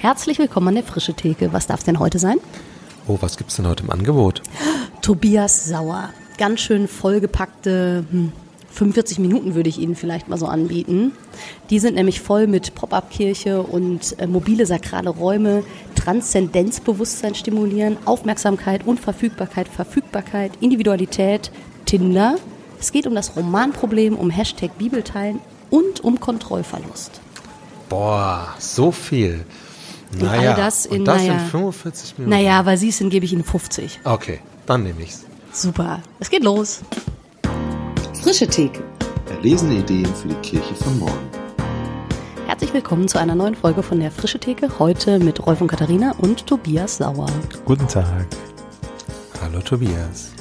Herzlich willkommen an der Frische Theke. Was darf denn heute sein? Oh, was gibt's denn heute im Angebot? Tobias Sauer. Ganz schön vollgepackte hm, 45 Minuten würde ich Ihnen vielleicht mal so anbieten. Die sind nämlich voll mit Pop-up-Kirche und äh, mobile sakrale Räume, Transzendenzbewusstsein stimulieren, Aufmerksamkeit, Unverfügbarkeit, Verfügbarkeit, Individualität, Tinder. Es geht um das Romanproblem, um Hashtag Bibelteilen und um Kontrollverlust. Boah, so viel. Naja, all das in, und das naja, in 45 Minuten. Naja, weil Sie es sind, gebe ich Ihnen 50. Okay, dann nehme ich's. Super. Es geht los. Frische Theke. Erlesene Ideen für die Kirche von morgen. Herzlich willkommen zu einer neuen Folge von der Frische Theke. Heute mit Rolf und Katharina und Tobias Sauer. Guten Tag. Hallo Tobias.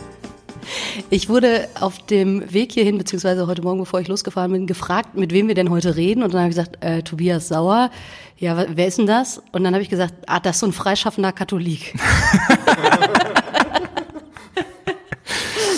Ich wurde auf dem Weg hierhin, beziehungsweise heute Morgen, bevor ich losgefahren bin, gefragt, mit wem wir denn heute reden. Und dann habe ich gesagt, äh, Tobias Sauer. Ja, wer ist denn das? Und dann habe ich gesagt, ah, das ist so ein freischaffender Katholik.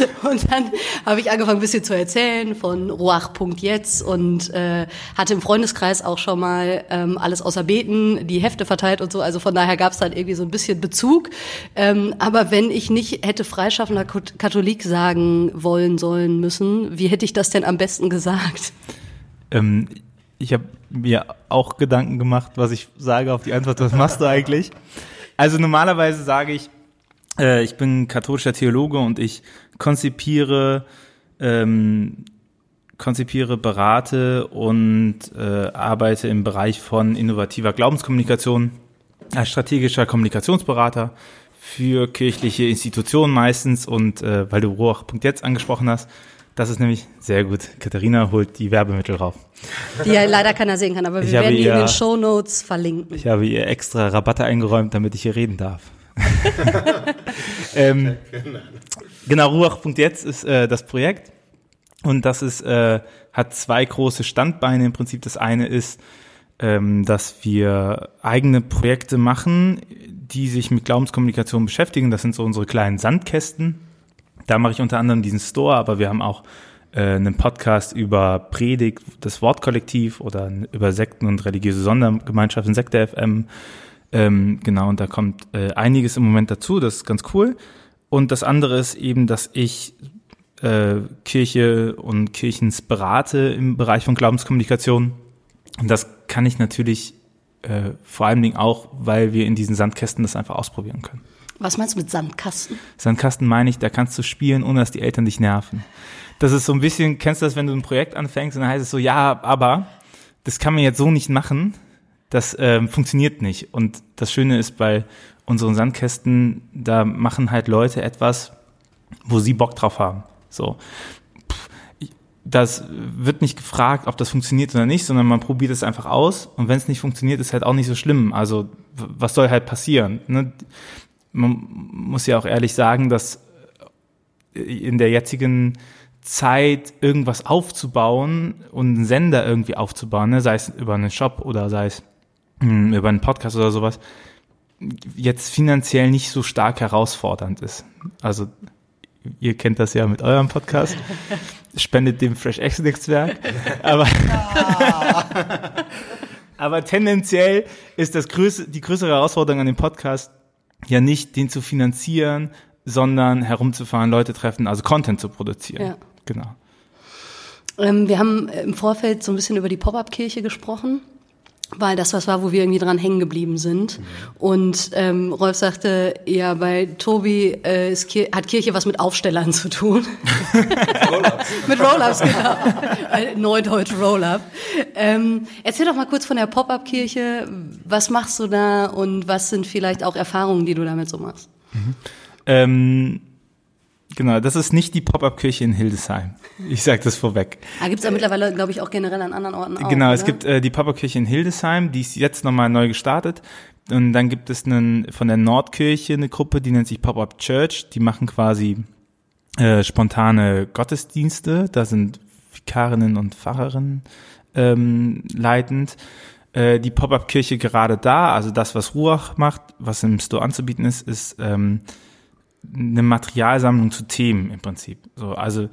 Und dann habe ich angefangen, ein bisschen zu erzählen von Roach.jetzt und äh, hatte im Freundeskreis auch schon mal ähm, alles außer Beten, die Hefte verteilt und so. Also von daher gab es dann irgendwie so ein bisschen Bezug. Ähm, aber wenn ich nicht hätte freischaffender Katholik sagen wollen sollen müssen, wie hätte ich das denn am besten gesagt? Ähm, ich habe mir auch Gedanken gemacht, was ich sage auf die Antwort, was machst du eigentlich? Also normalerweise sage ich, äh, ich bin katholischer Theologe und ich konzipiere, ähm, konzipiere, berate und äh, arbeite im Bereich von innovativer Glaubenskommunikation als strategischer Kommunikationsberater für kirchliche Institutionen meistens und äh, weil du Ruach.jetzt angesprochen hast, das ist nämlich sehr gut. Katharina holt die Werbemittel rauf. Die ja leider keiner sehen kann, aber wir werden die in den Show Notes verlinken. Ich habe ihr extra Rabatte eingeräumt, damit ich hier reden darf. ähm, genau, Ruach.jetzt ist äh, das Projekt und das ist, äh, hat zwei große Standbeine im Prinzip. Das eine ist, ähm, dass wir eigene Projekte machen, die sich mit Glaubenskommunikation beschäftigen. Das sind so unsere kleinen Sandkästen. Da mache ich unter anderem diesen Store, aber wir haben auch äh, einen Podcast über Predigt, das Wortkollektiv oder über Sekten und religiöse Sondergemeinschaften, Sekte FM. Ähm, genau, und da kommt äh, einiges im Moment dazu, das ist ganz cool. Und das andere ist eben, dass ich äh, Kirche und Kirchens berate im Bereich von Glaubenskommunikation. Und das kann ich natürlich äh, vor allen Dingen auch, weil wir in diesen Sandkästen das einfach ausprobieren können. Was meinst du mit Sandkasten? Sandkasten meine ich, da kannst du spielen, ohne dass die Eltern dich nerven. Das ist so ein bisschen, kennst du das, wenn du ein Projekt anfängst und dann heißt es so, ja, aber das kann man jetzt so nicht machen das ähm, funktioniert nicht. Und das Schöne ist bei unseren Sandkästen, da machen halt Leute etwas, wo sie Bock drauf haben. So. Das wird nicht gefragt, ob das funktioniert oder nicht, sondern man probiert es einfach aus. Und wenn es nicht funktioniert, ist halt auch nicht so schlimm. Also was soll halt passieren? Ne? Man muss ja auch ehrlich sagen, dass in der jetzigen Zeit, irgendwas aufzubauen und einen Sender irgendwie aufzubauen, ne? sei es über einen Shop oder sei es hm, über einen Podcast oder sowas, jetzt finanziell nicht so stark herausfordernd ist. Also ihr kennt das ja mit eurem Podcast, spendet dem Fresh X Netzwerk, aber aber tendenziell ist das größte, die größere Herausforderung an dem Podcast ja nicht, den zu finanzieren, sondern herumzufahren, Leute treffen, also Content zu produzieren. Ja. Genau. Ähm, wir haben im Vorfeld so ein bisschen über die Pop-up-Kirche gesprochen weil das was war, wo wir irgendwie dran hängen geblieben sind. Mhm. Und ähm, Rolf sagte, ja, bei Tobi äh, ist Kir hat Kirche was mit Aufstellern zu tun. mit Roll-Ups, genau. Neudeutsch Roll-Up. Ähm, erzähl doch mal kurz von der Pop-Up-Kirche. Was machst du da und was sind vielleicht auch Erfahrungen, die du damit so machst? Mhm. Ähm Genau, das ist nicht die Pop-Up-Kirche in Hildesheim. Ich sage das vorweg. Ah, gibt es ja mittlerweile, glaube ich, auch generell an anderen Orten auch, Genau, oder? es gibt äh, die Pop-Up-Kirche in Hildesheim, die ist jetzt nochmal neu gestartet. Und dann gibt es einen, von der Nordkirche eine Gruppe, die nennt sich Pop-Up Church. Die machen quasi äh, spontane Gottesdienste. Da sind Vikarinnen und Pfarrerinnen ähm, leitend. Äh, die Pop-Up-Kirche gerade da, also das, was Ruach macht, was im Store anzubieten ist, ist... Ähm, eine Materialsammlung zu Themen im Prinzip. So, also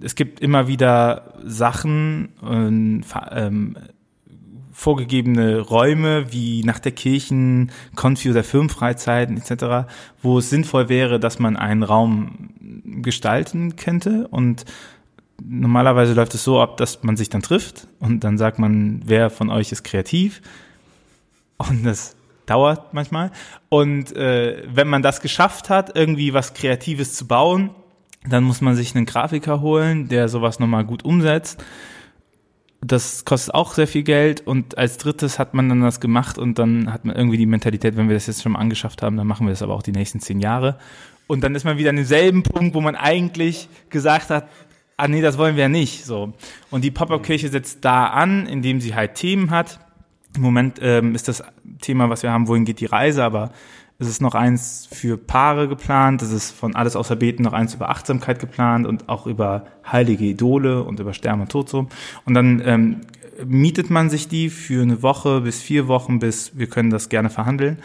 es gibt immer wieder Sachen, ähm, vorgegebene Räume wie nach der Kirchen, Konfi oder Firmenfreizeiten etc., wo es sinnvoll wäre, dass man einen Raum gestalten könnte und normalerweise läuft es so ab, dass man sich dann trifft und dann sagt man, wer von euch ist kreativ und das dauert manchmal und äh, wenn man das geschafft hat, irgendwie was Kreatives zu bauen, dann muss man sich einen Grafiker holen, der sowas nochmal gut umsetzt das kostet auch sehr viel Geld und als drittes hat man dann das gemacht und dann hat man irgendwie die Mentalität, wenn wir das jetzt schon mal angeschafft haben, dann machen wir das aber auch die nächsten zehn Jahre. Und dann ist man wieder an demselben Punkt, wo man eigentlich gesagt hat, ah nee, das wollen wir ja nicht. So. Und die Pop-Up-Kirche setzt da an, indem sie halt Themen hat. Im Moment ähm, ist das Thema, was wir haben, wohin geht die Reise, aber es ist noch eins für Paare geplant, es ist von Alles außer Beten noch eins über Achtsamkeit geplant und auch über heilige Idole und über Sterben und Tod so. Und dann ähm, mietet man sich die für eine Woche bis vier Wochen, bis wir können das gerne verhandeln.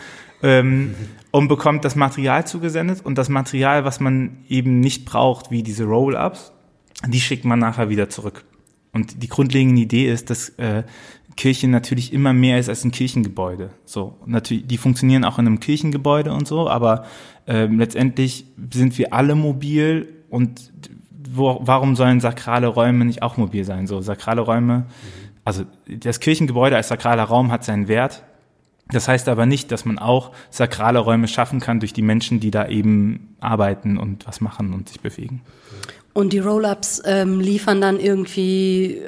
Ähm, und bekommt das Material zugesendet und das Material, was man eben nicht braucht, wie diese Roll-Ups, die schickt man nachher wieder zurück. Und die grundlegende Idee ist, dass äh, Kirche natürlich immer mehr ist als ein Kirchengebäude. So, natürlich, die funktionieren auch in einem Kirchengebäude und so, aber äh, letztendlich sind wir alle mobil und wo, warum sollen sakrale Räume nicht auch mobil sein? So, sakrale Räume, also das Kirchengebäude als sakraler Raum hat seinen Wert. Das heißt aber nicht, dass man auch sakrale Räume schaffen kann durch die Menschen, die da eben arbeiten und was machen und sich bewegen. Und die Roll-ups ähm, liefern dann irgendwie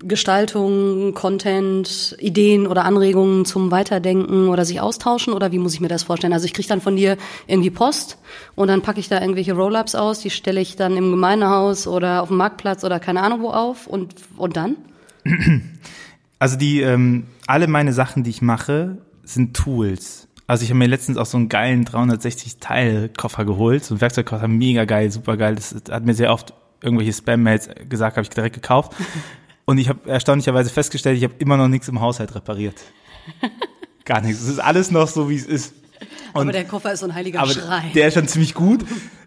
Gestaltung, Content, Ideen oder Anregungen zum Weiterdenken oder sich austauschen oder wie muss ich mir das vorstellen? Also ich kriege dann von dir irgendwie Post und dann packe ich da irgendwelche Roll-ups aus, die stelle ich dann im Gemeindehaus oder auf dem Marktplatz oder keine Ahnung wo auf und, und dann? Also die, ähm, alle meine Sachen, die ich mache, sind Tools. Also ich habe mir letztens auch so einen geilen 360-Teil-Koffer geholt, so ein Werkzeugkoffer, mega geil, super geil. Das hat mir sehr oft irgendwelche Spam-Mails gesagt, habe ich direkt gekauft. Und ich habe erstaunlicherweise festgestellt, ich habe immer noch nichts im Haushalt repariert. Gar nichts. Es ist alles noch so, wie es ist. Und, aber der Koffer ist so ein heiliger aber Schrei. Der ist schon ziemlich gut.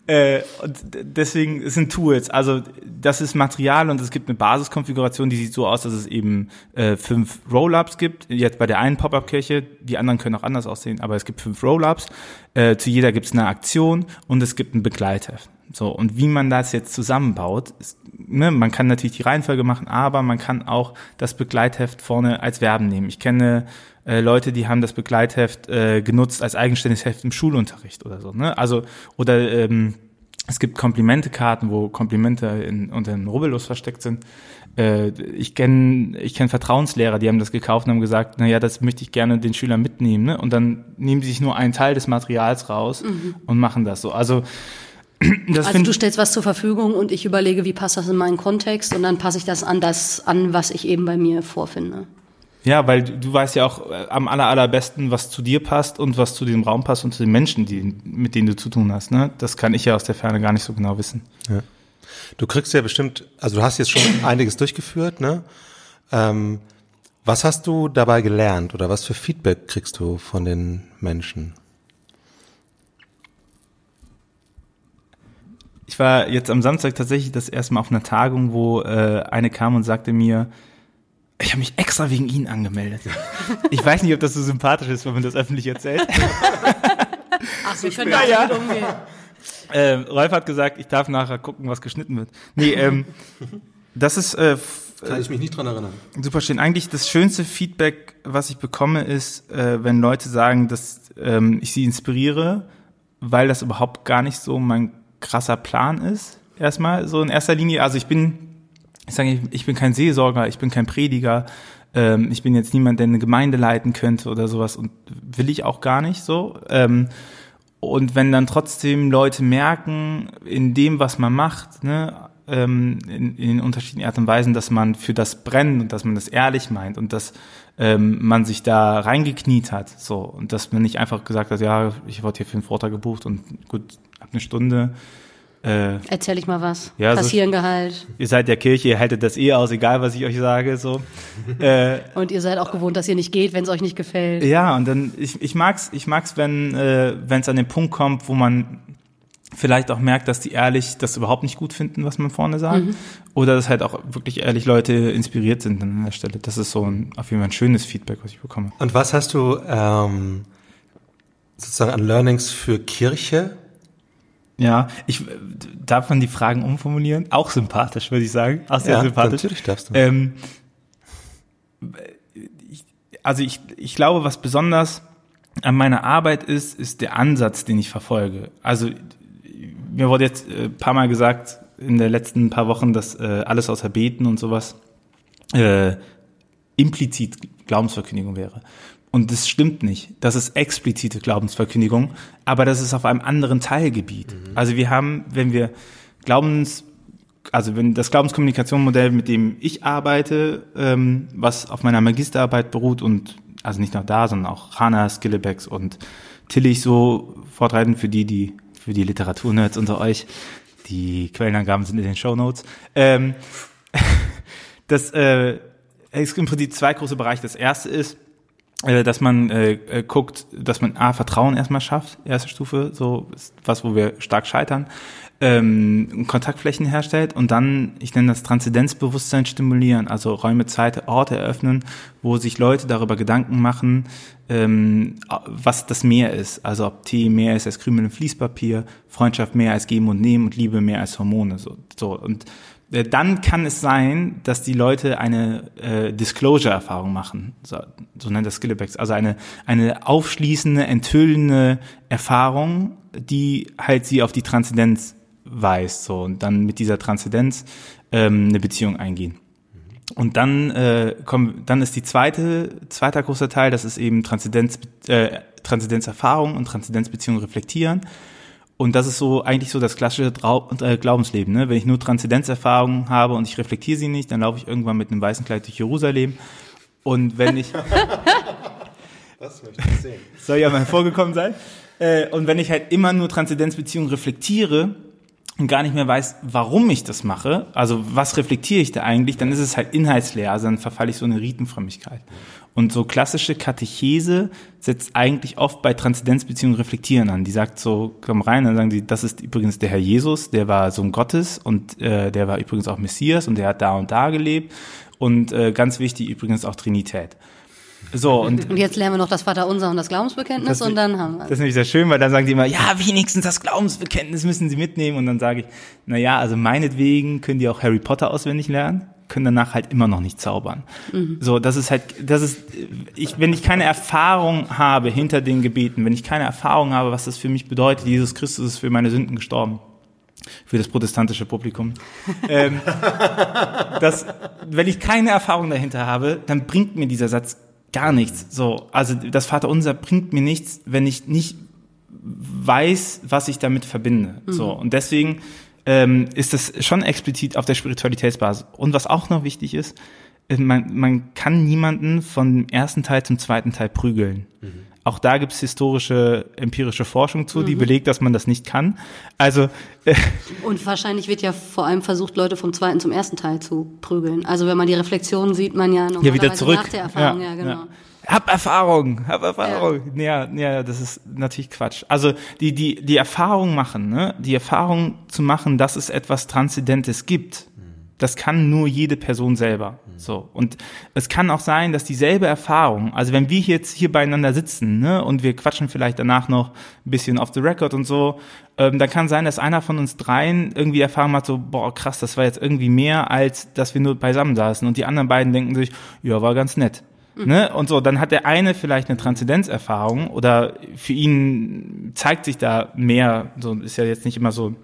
Äh, und deswegen es sind Tools. Also das ist Material und es gibt eine Basiskonfiguration, die sieht so aus, dass es eben äh, fünf Roll-ups gibt. Jetzt bei der einen Pop-up-Kirche, die anderen können auch anders aussehen, aber es gibt fünf Roll-ups. Äh, zu jeder gibt es eine Aktion und es gibt ein Begleitheft. So, und wie man das jetzt zusammenbaut, ist, ne, man kann natürlich die Reihenfolge machen, aber man kann auch das Begleitheft vorne als Verben nehmen. Ich kenne äh, Leute, die haben das Begleitheft äh, genutzt als eigenständiges Heft im Schulunterricht oder so. Ne? Also, oder ähm, es gibt Komplimentekarten, wo Komplimente in, unter den Rubbellos versteckt sind. Äh, ich kenne ich kenn Vertrauenslehrer, die haben das gekauft und haben gesagt, na ja, das möchte ich gerne den Schülern mitnehmen. Ne? Und dann nehmen sie sich nur einen Teil des Materials raus mhm. und machen das so. Also das also du stellst was zur Verfügung und ich überlege, wie passt das in meinen Kontext und dann passe ich das an das an, was ich eben bei mir vorfinde. Ja, weil du, du weißt ja auch äh, am aller, allerbesten, was zu dir passt und was zu dem Raum passt und zu den Menschen, die, mit denen du zu tun hast. Ne? Das kann ich ja aus der Ferne gar nicht so genau wissen. Ja. Du kriegst ja bestimmt, also du hast jetzt schon einiges durchgeführt, ne? Ähm, was hast du dabei gelernt oder was für Feedback kriegst du von den Menschen? Ich war jetzt am Samstag tatsächlich das erste Mal auf einer Tagung, wo äh, eine kam und sagte mir, ich habe mich extra wegen Ihnen angemeldet. Ich weiß nicht, ob das so sympathisch ist, wenn man das öffentlich erzählt. Ach, wir können da ja. umgehen. Ähm, Rolf hat gesagt, ich darf nachher gucken, was geschnitten wird. Nee, ähm, das ist äh, kann ich mich nicht dran erinnern. Super schön. Eigentlich das schönste Feedback, was ich bekomme, ist, äh, wenn Leute sagen, dass ähm, ich sie inspiriere, weil das überhaupt gar nicht so mein krasser Plan ist. Erstmal so in erster Linie. Also ich bin, ich sage, ich bin kein Seelsorger, ich bin kein Prediger, ähm, ich bin jetzt niemand, der eine Gemeinde leiten könnte oder sowas und will ich auch gar nicht so. Ähm, und wenn dann trotzdem Leute merken, in dem, was man macht, ne, ähm, in, in den unterschiedlichen Art und Weisen, dass man für das brennt und dass man das ehrlich meint und dass ähm, man sich da reingekniet hat, so und dass man nicht einfach gesagt hat, ja, ich wurde hier für einen Vortrag gebucht und gut, ab eine Stunde. Äh, Erzähl ich mal was. Ja, Passierengehalt. So, ihr seid der Kirche, ihr haltet das eh aus, egal was ich euch sage. So. äh, und ihr seid auch gewohnt, dass ihr nicht geht, wenn es euch nicht gefällt. Ja, und dann ich, ich mag's, ich mag's, wenn äh, wenn es an den Punkt kommt, wo man vielleicht auch merkt, dass die ehrlich das überhaupt nicht gut finden, was man vorne sagt. Oder dass halt auch wirklich ehrlich Leute inspiriert sind an der Stelle. Das ist so ein, auf jeden Fall ein schönes Feedback, was ich bekomme. Und was hast du ähm, sozusagen an Learnings für Kirche? Ja, ich äh, darf man die Fragen umformulieren. Auch sympathisch, würde ich sagen. Auch sehr Ja, sympathisch. natürlich darfst du. Ähm, also ich, ich glaube, was besonders an meiner Arbeit ist, ist der Ansatz, den ich verfolge. Also mir wurde jetzt äh, ein paar Mal gesagt in den letzten paar Wochen, dass äh, alles außer Beten und sowas äh, implizit Glaubensverkündigung wäre. Und das stimmt nicht. Das ist explizite Glaubensverkündigung, aber das ist auf einem anderen Teilgebiet. Also wir haben, wenn wir Glaubens, also wenn das Glaubenskommunikationsmodell, mit dem ich arbeite, ähm, was auf meiner Magisterarbeit beruht und also nicht nur da, sondern auch Hana, Skillebecks und Tillich so vortreiben für die, die für die Literaturnerds unter euch. Die Quellenangaben sind in den Show Notes. Ähm, das äh, es gibt im Prinzip zwei große Bereiche. Das erste ist, dass man äh, äh, guckt, dass man A, Vertrauen erstmal schafft, erste Stufe, so ist was, wo wir stark scheitern, ähm, Kontaktflächen herstellt und dann, ich nenne das Transzendenzbewusstsein stimulieren, also Räume, Zeit, Orte eröffnen, wo sich Leute darüber Gedanken machen, ähm, was das Meer ist. Also ob Tee mehr ist als Krümel im Fließpapier, Freundschaft mehr als Geben und Nehmen und Liebe mehr als Hormone. So, so. Und äh, dann kann es sein, dass die Leute eine äh, Disclosure-Erfahrung machen, so, so nennt das Skillebacks, also eine, eine aufschließende, enthüllende Erfahrung, die halt sie auf die Transzendenz weist, so und dann mit dieser Transzendenz ähm, eine Beziehung eingehen. Und dann äh, kommen, dann ist die zweite, zweiter großer Teil, das ist eben Transzendenz, äh, Transzendenzerfahrung und Transzendenzbeziehung reflektieren. Und das ist so eigentlich so das klassische Trau äh, Glaubensleben. Ne? Wenn ich nur Transzendenzerfahrungen habe und ich reflektiere sie nicht, dann laufe ich irgendwann mit einem weißen Kleid durch Jerusalem. Und wenn ich Das möchte ich sehen. soll ja mal vorgekommen sein. Äh, und wenn ich halt immer nur Transzendenzbeziehungen reflektiere und gar nicht mehr weiß, warum ich das mache, also was reflektiere ich da eigentlich, dann ist es halt inhaltsleer, also dann verfalle ich so eine Ritenfrömmigkeit. Und so klassische Katechese setzt eigentlich oft bei Transzendenzbeziehungen reflektieren an. Die sagt so, komm rein, dann sagen die, das ist übrigens der Herr Jesus, der war Sohn Gottes und äh, der war übrigens auch Messias und der hat da und da gelebt. Und äh, ganz wichtig übrigens auch Trinität. So, und Und jetzt lernen wir noch das Vaterunser und das Glaubensbekenntnis Das- und dann haben wir das ist nämlich sehr schön, weil dann sagen die immer, ja, wenigstens das Glaubensbekenntnis müssen sie mitnehmen. Und dann sage ich, na ja, also meinetwegen können die auch Harry Potter auswendig lernen, können danach halt immer noch nicht zaubern. So, das ist halt, das ist, ich, wenn ich keine Erfahrung habe hinter den Gebeten, wenn ich keine Erfahrung habe, was das für mich bedeutet, Jesus Christus ist für meine Sünden gestorben. Für das protestantische Publikum. ähm, das, wenn ich keine Erfahrung dahinter habe, dann bringt mir dieser Satz gar nichts. So, also das Vaterunser bringt mir nichts, wenn ich nicht weiß, was ich damit verbinde. So und deswegen ähm, ist das schon explizit auf der Spiritualitätsbasis. Und was auch noch wichtig ist, äh, man, man kann niemanden von dem ersten Teil zum zweiten Teil prügeln. Auch da gibt es historische, empirische Forschung zu, die belegt, dass man das nicht kann. Also äh, Und wahrscheinlich wird ja vor allem versucht, Leute vom zweiten zum ersten Teil zu prügeln. Also wenn man die Reflexion sieht, man ja ja, normalerweise wieder zurück. nach der Erfahrung, ja, genau. Hab Erfahrung, hab Erfahrung. Ja. ja, das ist natürlich Quatsch. Also die, die, die Erfahrung machen, ne? die Erfahrung zu machen, dass es etwas Transzendentes gibt, das kann nur jede Person selber. So. Und es kann auch sein, dass dieselbe Erfahrung, also wenn wir jetzt hier beieinander sitzen, ne, und wir quatschen vielleicht danach noch ein bisschen off the record und so, ähm, dann kann sein, dass einer von uns dreien irgendwie Erfahrung hat, so, boah, krass, das war jetzt irgendwie mehr, als dass wir nur beisammen saßen. Und die anderen beiden denken sich, ja, war ganz nett. Ne? Und so, dann hat der eine vielleicht eine Transzendenzerfahrung oder für ihn zeigt sich da mehr, so ist ja jetzt nicht immer so,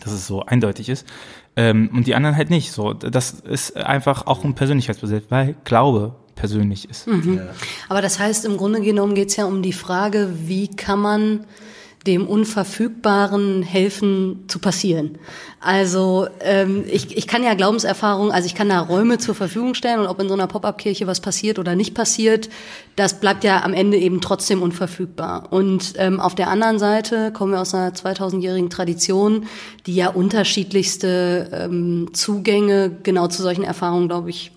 dass es so eindeutig ist. Ähm, und die anderen halt nicht. So, das ist einfach auch ein Persönlichkeitsbesitz, weil Glaube persönlich ist. Aber das heißt, im Grunde genommen geht es ja um die Frage, wie kann man dem Unverfügbaren helfen zu passieren. Also ähm, ich, ich kann ja Glaubenserfahrungen, also ich kann da Räume zur Verfügung stellen und ob in so einer Pop-up-Kirche was passiert oder nicht passiert, das bleibt ja am Ende eben trotzdem unverfügbar. Und ähm, auf der anderen Seite kommen wir aus einer 2000-jährigen Tradition, die ja unterschiedlichste ähm, Zugänge genau zu solchen Erfahrungen, glaube ich,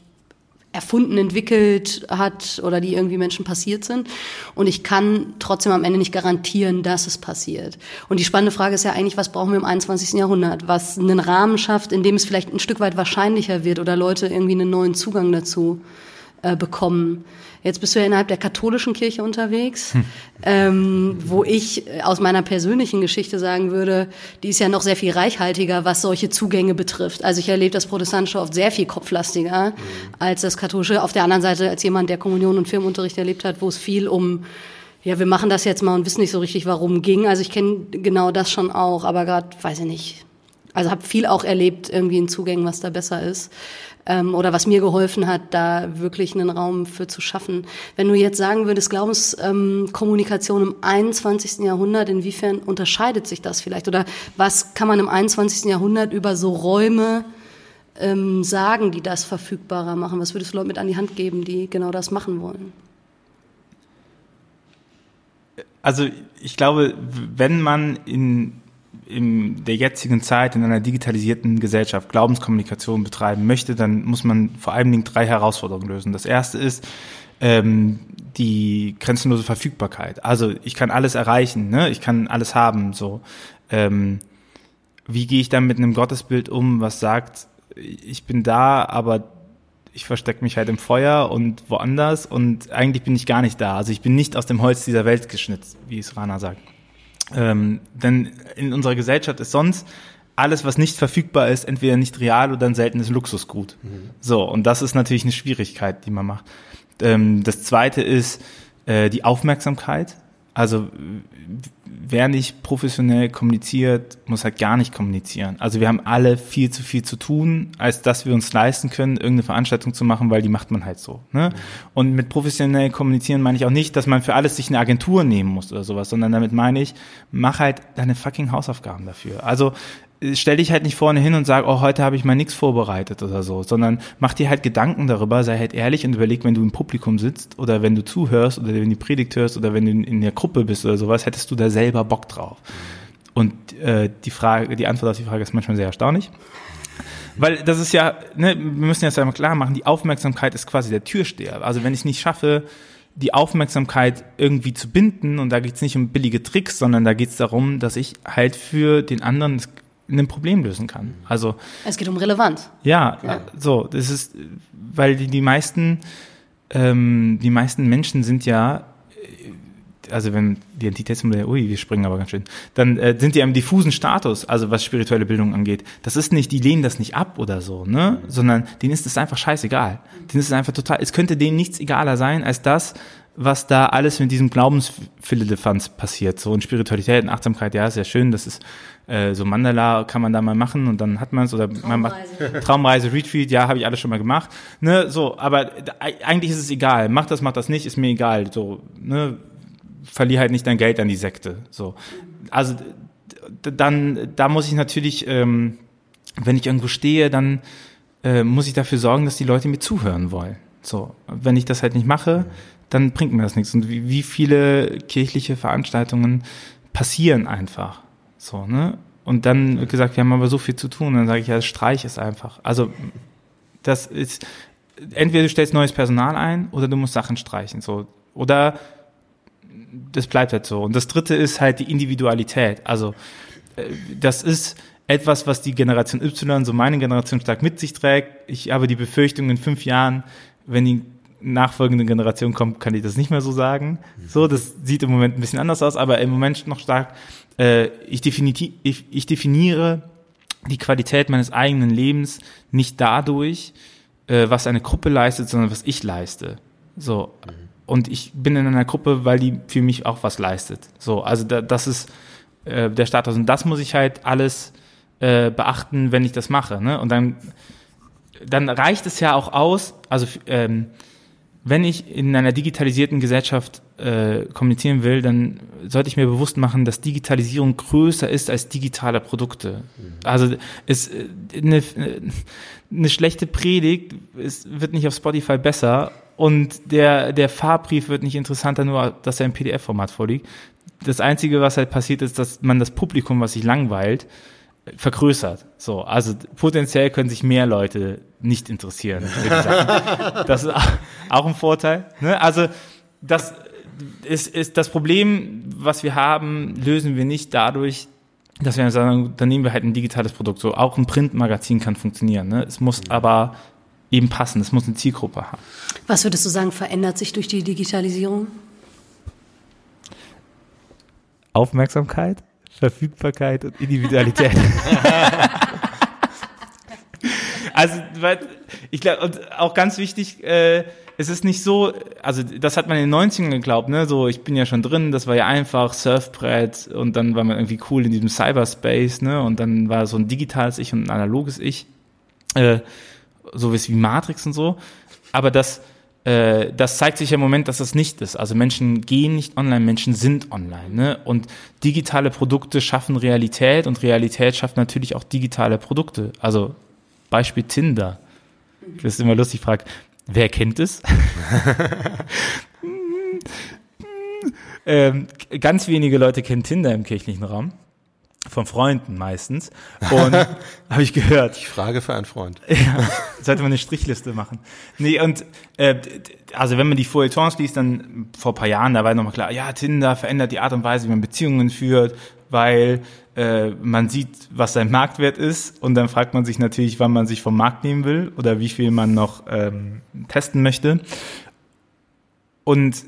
erfunden, entwickelt hat oder die irgendwie Menschen passiert sind. Und ich kann trotzdem am Ende nicht garantieren, dass es passiert. Und die spannende Frage ist ja eigentlich, was brauchen wir im 21. Jahrhundert? Was einen Rahmen schafft, in dem es vielleicht ein Stück weit wahrscheinlicher wird oder Leute irgendwie einen neuen Zugang dazu äh, bekommen. Jetzt bist du ja innerhalb der katholischen Kirche unterwegs, hm. ähm, wo ich aus meiner persönlichen Geschichte sagen würde, die ist ja noch sehr viel reichhaltiger, was solche Zugänge betrifft. Also ich erlebe das Protestantische oft sehr viel kopflastiger mhm. als das katholische. Auf der anderen Seite als jemand, der Kommunion und Firmenunterricht erlebt hat, wo es viel um ja, wir machen das jetzt mal und wissen nicht so richtig, warum ging. Also ich kenne genau das schon auch, aber gerade weiß ich nicht. Also habe viel auch erlebt irgendwie in Zugängen, was da besser ist ähm, oder was mir geholfen hat, da wirklich einen Raum für zu schaffen. Wenn du jetzt sagen würdest, Glaubenskommunikation ähm, im 21. Jahrhundert, inwiefern unterscheidet sich das vielleicht? Oder was kann man im 21. Jahrhundert über so Räume ähm, sagen, die das verfügbarer machen? Was würdest du Leuten mit an die Hand geben, die genau das machen wollen? Also ich glaube, wenn man in in der jetzigen Zeit in einer digitalisierten Gesellschaft Glaubenskommunikation betreiben möchte, dann muss man vor allen Dingen drei Herausforderungen lösen. Das erste ist ähm, die grenzenlose Verfügbarkeit. Also ich kann alles erreichen, ne? ich kann alles haben. So, ähm, wie gehe ich dann mit einem Gottesbild um, was sagt, ich bin da, aber ich verstecke mich halt im Feuer und woanders und eigentlich bin ich gar nicht da. Also ich bin nicht aus dem Holz dieser Welt geschnitzt, wie es Rana sagt. Ähm, denn in unserer Gesellschaft ist sonst alles, was nicht verfügbar ist, entweder nicht real oder ein seltenes Luxusgut. Mhm. So, und das ist natürlich eine Schwierigkeit, die man macht. Ähm, das zweite ist äh, die Aufmerksamkeit. Also wer nicht professionell kommuniziert, muss halt gar nicht kommunizieren. Also wir haben alle viel zu viel zu tun, als dass wir uns leisten können, irgendeine Veranstaltung zu machen, weil die macht man halt so. Ne? Und mit professionell kommunizieren meine ich auch nicht, dass man für alles sich eine Agentur nehmen muss oder sowas, sondern damit meine ich, mach halt deine fucking Hausaufgaben dafür. Also stell dich halt nicht vorne hin und sag, oh, heute habe ich mal nichts vorbereitet oder so, sondern mach dir halt Gedanken darüber, sei halt ehrlich und überleg, wenn du im Publikum sitzt oder wenn du zuhörst oder wenn du Predigt hörst oder wenn du in der Gruppe bist oder sowas, hättest du da selber Bock drauf. Und äh, die Frage, die Antwort auf die Frage ist manchmal sehr erstaunlich. Weil das ist ja, ne, wir müssen jetzt einmal klar machen, die Aufmerksamkeit ist quasi der Türsteher. Also wenn ich es nicht schaffe, die Aufmerksamkeit irgendwie zu binden, und da geht es nicht um billige Tricks, sondern da geht es darum, dass ich halt für den anderen ein Problem lösen kann. Also es geht um Relevanz. Ja, ja. so das ist, weil die, die meisten ähm, die meisten Menschen sind ja also wenn die Entitätsmodelle, ui, wir springen aber ganz schön, dann äh, sind die im diffusen Status, also was spirituelle Bildung angeht. Das ist nicht, die lehnen das nicht ab oder so, ne, sondern denen ist es einfach scheißegal. Denen ist es einfach total, es könnte denen nichts egaler sein als das, was da alles mit diesem Glaubensphilelefanz passiert. So in Spiritualität und Achtsamkeit, ja, ist ja schön, das ist äh, so Mandala kann man da mal machen und dann hat man es oder Traumreise. man macht Traumreise, Retreat, ja, habe ich alles schon mal gemacht. Ne, so, aber eigentlich ist es egal. Mach das, mach das nicht, ist mir egal. So, ne, verlier halt nicht dein Geld an die Sekte. So, also dann, da muss ich natürlich, ähm, wenn ich irgendwo stehe, dann äh, muss ich dafür sorgen, dass die Leute mir zuhören wollen. So, wenn ich das halt nicht mache, dann bringt mir das nichts. Und wie, wie viele kirchliche Veranstaltungen passieren einfach. So, ne? Und dann wird gesagt, wir haben aber so viel zu tun. Dann sage ich, ja, streich es einfach. Also das ist, entweder du stellst neues Personal ein oder du musst Sachen streichen. So. Oder das bleibt halt so. Und das dritte ist halt die Individualität. Also äh, das ist etwas, was die Generation Y, so meine Generation stark mit sich trägt. Ich habe die Befürchtung, in fünf Jahren, wenn die nachfolgende Generation kommt, kann ich das nicht mehr so sagen. So, das sieht im Moment ein bisschen anders aus, aber im Moment noch stark. Äh, ich, defini ich, ich definiere die Qualität meines eigenen Lebens nicht dadurch, äh, was eine Gruppe leistet, sondern was ich leiste. So. Und ich bin in einer Gruppe, weil die für mich auch was leistet. So, also da, das ist äh, der Status. Und das muss ich halt alles äh, beachten, wenn ich das mache. Ne? Und dann, dann reicht es ja auch aus, also ähm, wenn ich in einer digitalisierten Gesellschaft äh, kommunizieren will, dann sollte ich mir bewusst machen, dass Digitalisierung größer ist als digitale Produkte. Mhm. Also äh, eine, eine schlechte Predigt es wird nicht auf Spotify besser und der der Fahrbrief wird nicht interessanter, nur dass er im PDF-Format vorliegt. Das Einzige, was halt passiert, ist, dass man das Publikum, was sich langweilt, vergrößert. So, also potenziell können sich mehr Leute nicht interessieren. würde ich sagen. das ist auch ein Vorteil. Ne? Also das ist, ist das Problem, was wir haben, lösen wir nicht dadurch, dass wir sagen, dann nehmen wir halt ein digitales Produkt. So auch ein Printmagazin kann funktionieren. Ne? Es muss aber eben passen. Es muss eine Zielgruppe haben. Was würdest du sagen, verändert sich durch die Digitalisierung? Aufmerksamkeit, Verfügbarkeit und Individualität. also, ich glaube, und auch ganz wichtig, äh, es ist nicht so, also das hat man in den 90ern geglaubt, ne? So, ich bin ja schon drin, das war ja einfach Surfbrett und dann war man irgendwie cool in diesem Cyberspace, ne? Und dann war so ein digitales Ich und ein analoges Ich. Äh, so wie Matrix und so. Aber das, äh, das zeigt sich im Moment, dass das nicht ist. Also Menschen gehen nicht online, Menschen sind online. Ne? Und digitale Produkte schaffen Realität und Realität schafft natürlich auch digitale Produkte. Also Beispiel Tinder. Das ist immer lustig, ich frage, wer kennt es? ähm, ganz wenige Leute kennen Tinder im kirchlichen Raum von Freunden meistens. Und habe ich gehört. Ich frage für einen Freund. Ja, sollte man eine Strichliste machen. Nee, und äh, also wenn man die Feuilletons liest, dann vor ein paar Jahren, da war nochmal klar, ja, Tinder verändert die Art und Weise, wie man Beziehungen führt, weil äh, man sieht, was sein Marktwert ist und dann fragt man sich natürlich, wann man sich vom Markt nehmen will oder wie viel man noch ähm, testen möchte. Und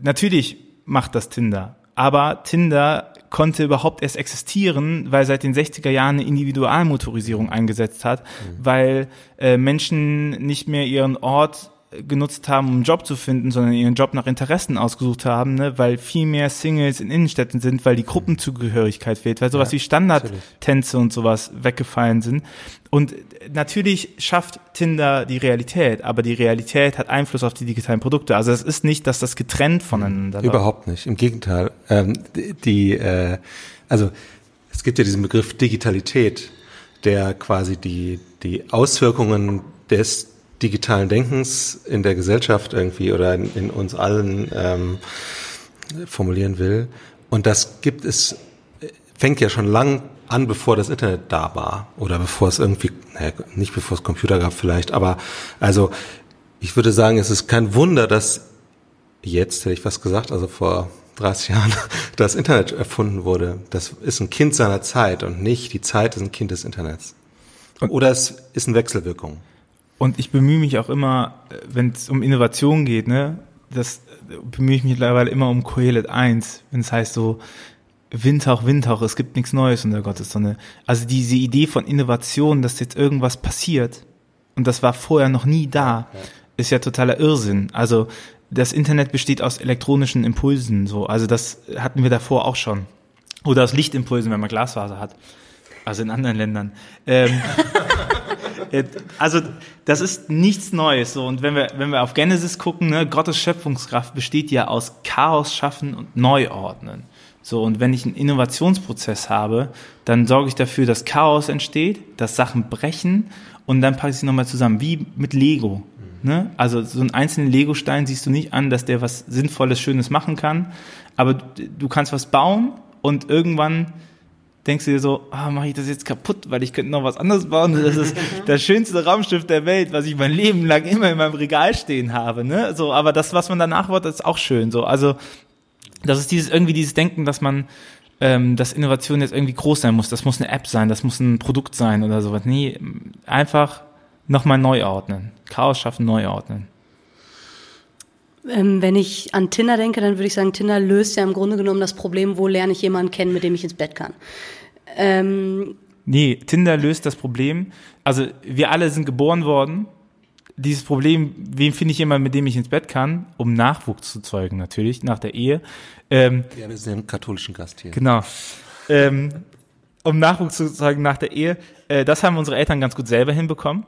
natürlich macht das Tinder. Aber Tinder konnte überhaupt erst existieren, weil seit den 60er Jahren eine Individualmotorisierung eingesetzt hat, mhm. weil äh, Menschen nicht mehr ihren Ort genutzt haben, um einen Job zu finden, sondern ihren Job nach Interessen ausgesucht haben, ne? weil viel mehr Singles in Innenstädten sind, weil die Gruppenzugehörigkeit fehlt, weil sowas ja, wie Standardtänze und sowas weggefallen sind. Und natürlich schafft Tinder die Realität, aber die Realität hat Einfluss auf die digitalen Produkte. Also es ist nicht, dass das getrennt voneinander Überhaupt läuft. nicht. Im Gegenteil. Ähm, die, äh, also es gibt ja diesen Begriff Digitalität, der quasi die, die Auswirkungen des digitalen Denkens in der Gesellschaft irgendwie oder in, in uns allen ähm, formulieren will. Und das gibt es, fängt ja schon lang an, bevor das Internet da war oder bevor es irgendwie, naja, nicht bevor es Computer gab vielleicht, aber also ich würde sagen, es ist kein Wunder, dass jetzt, hätte ich was gesagt, also vor 30 Jahren, das Internet erfunden wurde. Das ist ein Kind seiner Zeit und nicht die Zeit ist ein Kind des Internets. Oder es ist eine Wechselwirkung. Und ich bemühe mich auch immer, wenn es um Innovation geht, ne, das bemühe ich mich mittlerweile immer um Kohelet 1, wenn es heißt so, Windhauch, Windhauch, es gibt nichts Neues unter Gottes Sonne. Also diese Idee von Innovation, dass jetzt irgendwas passiert und das war vorher noch nie da, ja. ist ja totaler Irrsinn. Also das Internet besteht aus elektronischen Impulsen, so. Also das hatten wir davor auch schon. Oder aus Lichtimpulsen, wenn man Glasfaser hat. Also in anderen Ländern. Ähm, also das ist nichts Neues. So. Und wenn wir, wenn wir auf Genesis gucken, ne, Gottes Schöpfungskraft besteht ja aus Chaos schaffen und Neuordnen. So, und wenn ich einen Innovationsprozess habe, dann sorge ich dafür, dass Chaos entsteht, dass Sachen brechen und dann packe ich sie nochmal zusammen, wie mit Lego. Ne? Also so einen einzelnen Lego-Stein siehst du nicht an, dass der was Sinnvolles, Schönes machen kann, aber du kannst was bauen und irgendwann denkst du dir so, ah, mache ich das jetzt kaputt, weil ich könnte noch was anderes bauen. Das ist das schönste Raumschiff der Welt, was ich mein Leben lang immer in meinem Regal stehen habe. Ne? So, aber das, was man danach wird, ist auch schön. So, also das ist dieses irgendwie dieses Denken, dass man ähm, dass Innovation jetzt irgendwie groß sein muss. Das muss eine App sein, das muss ein Produkt sein oder sowas. Nee, einfach nochmal neu ordnen. Chaos schaffen, neu ordnen. Ähm, wenn ich an Tinder denke, dann würde ich sagen, Tinder löst ja im Grunde genommen das Problem, wo lerne ich jemanden kennen, mit dem ich ins Bett kann. Ähm, nee, Tinder löst das Problem. Also wir alle sind geboren worden. Dieses Problem, wen finde ich jemanden, mit dem ich ins Bett kann, um Nachwuchs zu zeugen, natürlich, nach der Ehe. Ähm, ja, wir sind im katholischen Gast hier. Genau. Ähm, um Nachwuchs zu zeugen nach der Ehe. Äh, das haben unsere Eltern ganz gut selber hinbekommen.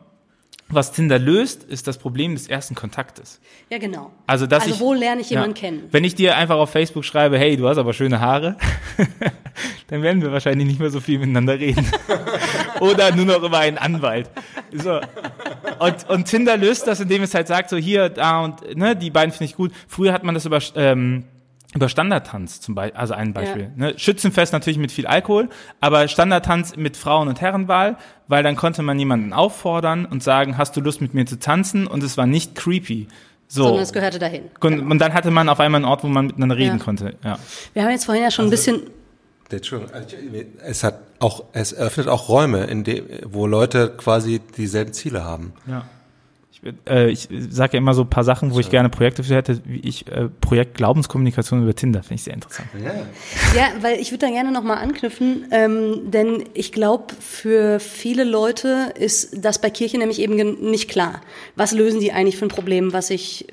Was Tinder löst, ist das Problem des ersten Kontaktes. Ja, genau. Also, dass also ich, wo lerne ich jemanden ja, kennen? Wenn ich dir einfach auf Facebook schreibe, hey, du hast aber schöne Haare, dann werden wir wahrscheinlich nicht mehr so viel miteinander reden. Oder nur noch über einen Anwalt. So. Und, und Tinder löst das, indem es halt sagt, so hier, da und, ne, die beiden finde ich gut. Früher hat man das über, ähm, über Standardtanz zum Beispiel, also ein Beispiel. Ne? Schützenfest natürlich mit viel Alkohol, aber Standardtanz mit Frauen- und Herrenwahl, weil dann konnte man jemanden auffordern und sagen, hast du Lust mit mir zu tanzen? Und es war nicht creepy. So. Sondern es gehörte dahin. Und, und dann hatte man auf einmal einen Ort, wo man miteinander reden Ja. konnte. Ja. Wir haben jetzt vorhin ja schon ein bisschen, Der- Entschuldigung, also es hat auch, es eröffnet auch Räume, in dem, wo Leute quasi dieselben Ziele haben. Ja. Äh, ich sage ja immer so ein paar Sachen, wo ich gerne Projekte für hätte, wie ich äh, Projekt Glaubenskommunikation über Tinder, finde ich sehr interessant. Ja, weil ich würde da gerne nochmal anknüpfen, ähm, denn ich glaube, für viele Leute ist das bei Kirche nämlich eben nicht klar. Was lösen die eigentlich für ein Problem, was ich,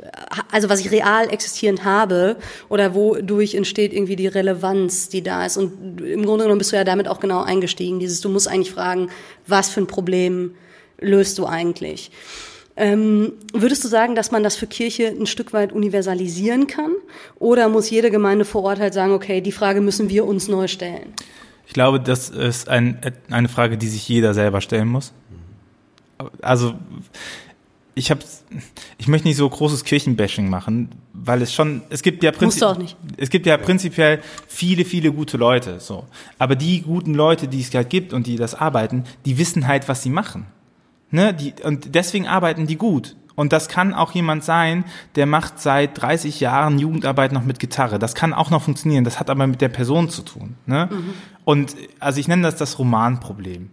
also was ich real existierend habe oder wodurch entsteht irgendwie die Relevanz, die da ist. Und im Grunde genommen bist du ja damit auch genau eingestiegen. Dieses, du musst eigentlich fragen, was für ein Problem löst du eigentlich? Ähm, würdest du sagen, dass man das für Kirche ein Stück weit universalisieren kann? Oder muss jede Gemeinde vor Ort halt sagen, okay, die Frage müssen wir uns neu stellen? Ich glaube, das ist ein, eine Frage, die sich jeder selber stellen muss. Also ich habe, ich möchte nicht so großes Kirchenbashing machen, weil es schon, es gibt ja nicht. es gibt ja prinzipiell viele, viele gute Leute, so. Aber die guten Leute, die es halt gibt und die das arbeiten, die wissen halt, was sie machen. Ne? Die, und deswegen arbeiten die gut. Und das kann auch jemand sein, der macht seit 30 Jahren Jugendarbeit noch mit Gitarre. Das kann auch noch funktionieren. Das hat aber mit der Person zu tun. Ne? Und also ich nenne das das Romanproblem.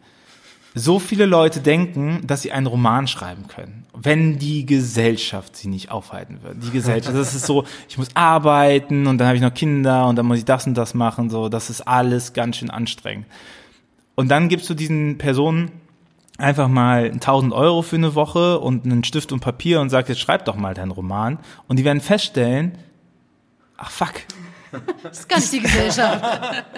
So viele Leute denken, dass sie einen Roman schreiben können, wenn die Gesellschaft sie nicht aufhalten wird. Die Gesellschaft, das ist so, ich muss arbeiten und dann habe ich noch Kinder und dann muss ich das und das machen, so, das ist alles ganz schön anstrengend. Und dann gibst du diesen Personen einfach mal 1000 Euro für eine Woche und einen Stift und Papier und sagst, jetzt schreib doch mal deinen Roman. Und die werden feststellen, ach fuck, Das ist gar nicht die Gesellschaft.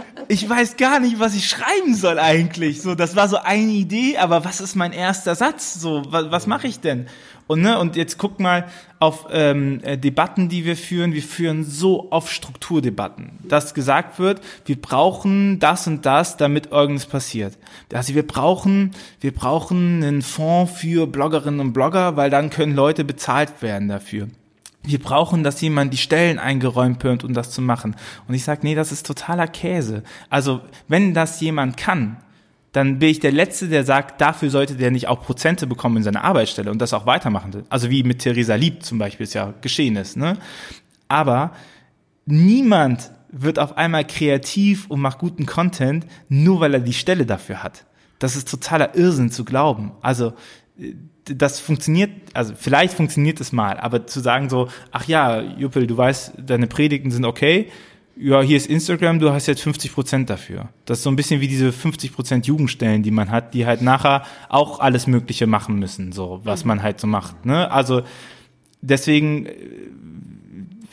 ich weiß gar nicht, was ich schreiben soll eigentlich. So, das war so eine Idee, aber was ist mein erster Satz? So, was, was mache ich denn? Und ne, und jetzt guck mal auf ähm, äh, Debatten, die wir führen. Wir führen so oft Strukturdebatten, dass gesagt wird, wir brauchen das und das, damit irgendwas passiert. Also wir brauchen, wir brauchen einen Fonds für Bloggerinnen und Blogger, weil dann können Leute bezahlt werden dafür wir brauchen, dass jemand die Stellen eingeräumt wird, um das zu machen. Und ich sage, nee, das ist totaler Käse. Also wenn das jemand kann, dann bin ich der Letzte, der sagt, dafür sollte der nicht auch Prozente bekommen in seiner Arbeitsstelle und das auch weitermachen. Also wie mit Theresa Lieb zum Beispiel es ja geschehen ist. Ne? Aber niemand wird auf einmal kreativ und macht guten Content, nur weil er die Stelle dafür hat. Das ist totaler Irrsinn zu glauben. Also äh, das funktioniert, also vielleicht funktioniert es mal, aber zu sagen so, ach ja, Juppel, du weißt, deine Predigten sind okay, ja, hier ist Instagram, du hast jetzt 50 Prozent dafür. Das ist so ein bisschen wie diese 50 Prozent Jugendstellen, die man hat, die halt nachher auch alles Mögliche machen müssen, so, was man halt so macht, ne? Also, deswegen, äh,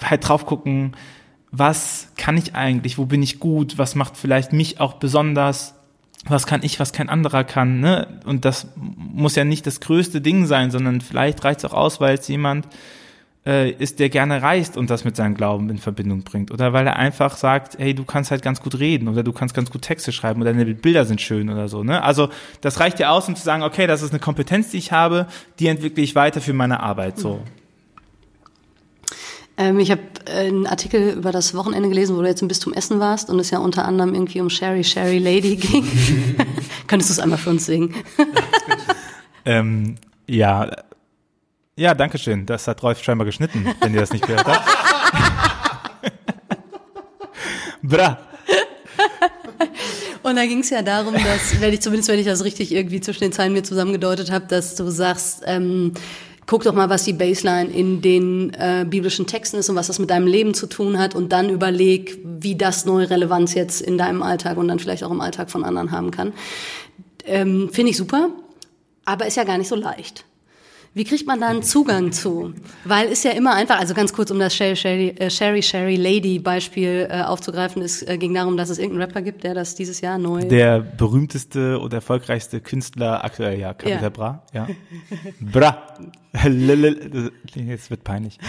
halt drauf gucken, was kann ich eigentlich, wo bin ich gut, was macht vielleicht mich auch besonders, was kann ich, was kein anderer kann, ne? Und das muss ja nicht das größte Ding sein, sondern vielleicht reicht es auch aus, weil es jemand äh, ist, der gerne reist und das mit seinem Glauben in Verbindung bringt. Oder weil er einfach sagt, hey, du kannst halt ganz gut reden oder du kannst ganz gut Texte schreiben oder deine Bilder sind schön oder so. Ne? Also das reicht ja aus, um zu sagen, okay, das ist eine Kompetenz, die ich habe, die entwickle ich weiter für meine Arbeit. So. Ähm, ich habe äh, einen Artikel über das Wochenende gelesen, wo du jetzt im Bistum Essen warst und es ja unter anderem irgendwie um Sherry, Sherry Lady ging. Könntest du es einmal für uns singen? Ähm, ja, ja, danke schön. Das hat Rolf scheinbar geschnitten, wenn ihr das nicht gehört habt. Bra. Und da ging es ja darum, dass, wenn ich zumindest wenn ich das richtig irgendwie zwischen den Zeilen mir zusammengedeutet habe, dass du sagst, ähm, guck doch mal, was die Baseline in den äh, biblischen Texten ist und was das mit deinem Leben zu tun hat und dann überleg, wie das neue Relevanz jetzt in deinem Alltag und dann vielleicht auch im Alltag von anderen haben kann. Ähm, Finde ich super, aber ist ja gar nicht so leicht. Wie kriegt man da einen Zugang zu? Weil ist ja immer einfach, also ganz kurz, um das Sherry Sherry, äh, Sherry, Sherry Lady Beispiel äh, aufzugreifen, es äh, ging darum, dass es irgendeinen Rapper gibt, der das dieses Jahr neu Der berühmteste oder erfolgreichste Künstler aktuell, ja, Capital Ja. Bra, ja. Bra. Jetzt wird peinlich.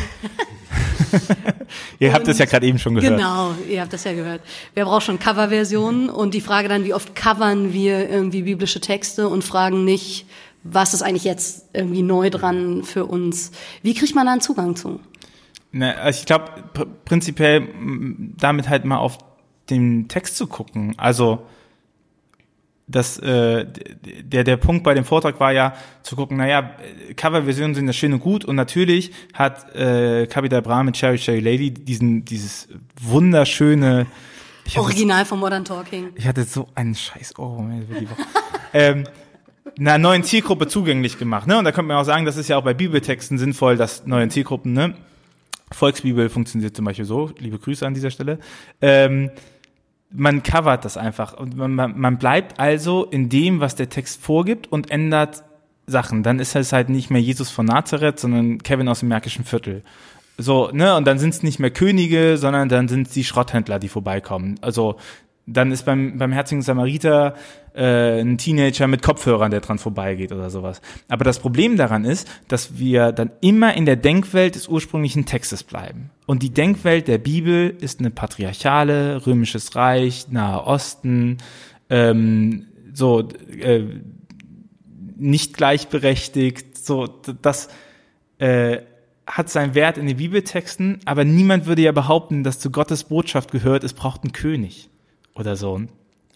Ihr habt es ja gerade eben schon gehört. Genau, ihr habt das ja gehört. Wir brauchen schon Coverversionen und die Frage dann, wie oft covern wir irgendwie biblische Texte und fragen nicht, was ist eigentlich jetzt irgendwie neu dran für uns? Wie kriegt man da einen Zugang zu? Ne, also ich glaube, pr prinzipiell m, damit halt mal auf den Text zu gucken. Also das, äh, der, der Punkt bei dem Vortrag war ja zu gucken, naja, Coverversionen sind ja schön und gut und natürlich hat äh, Capital Bra mit Cherry Cherry Lady diesen, dieses wunderschöne Original von Modern Talking. ich hatte so einen scheiß wirklich. ähm, einer neuen Zielgruppe zugänglich gemacht. Ne? Und da könnte man auch sagen, das ist ja auch bei Bibeltexten sinnvoll, dass neue Zielgruppen, ne? Volksbibel funktioniert zum Beispiel so, liebe Grüße an dieser Stelle. Ähm, man covert das einfach und man, man, man bleibt also in dem, was der Text vorgibt und ändert Sachen. Dann ist es halt nicht mehr Jesus von Nazareth, sondern Kevin aus dem Märkischen Viertel. So, ne, und dann sind es nicht mehr Könige, sondern dann sind es die Schrotthändler, die vorbeikommen. Also dann ist beim, beim Herzigen Samariter äh, ein Teenager mit Kopfhörern, der dran vorbeigeht oder sowas. Aber das Problem daran ist, dass wir dann immer in der Denkwelt des ursprünglichen Textes bleiben. Und die Denkwelt der Bibel ist eine patriarchale, römisches Reich, Nahe Osten, ähm, so äh, nicht gleichberechtigt, so das äh, hat seinen Wert in den Bibeltexten, aber niemand würde ja behaupten, dass zu Gottes Botschaft gehört, es braucht einen König oder so.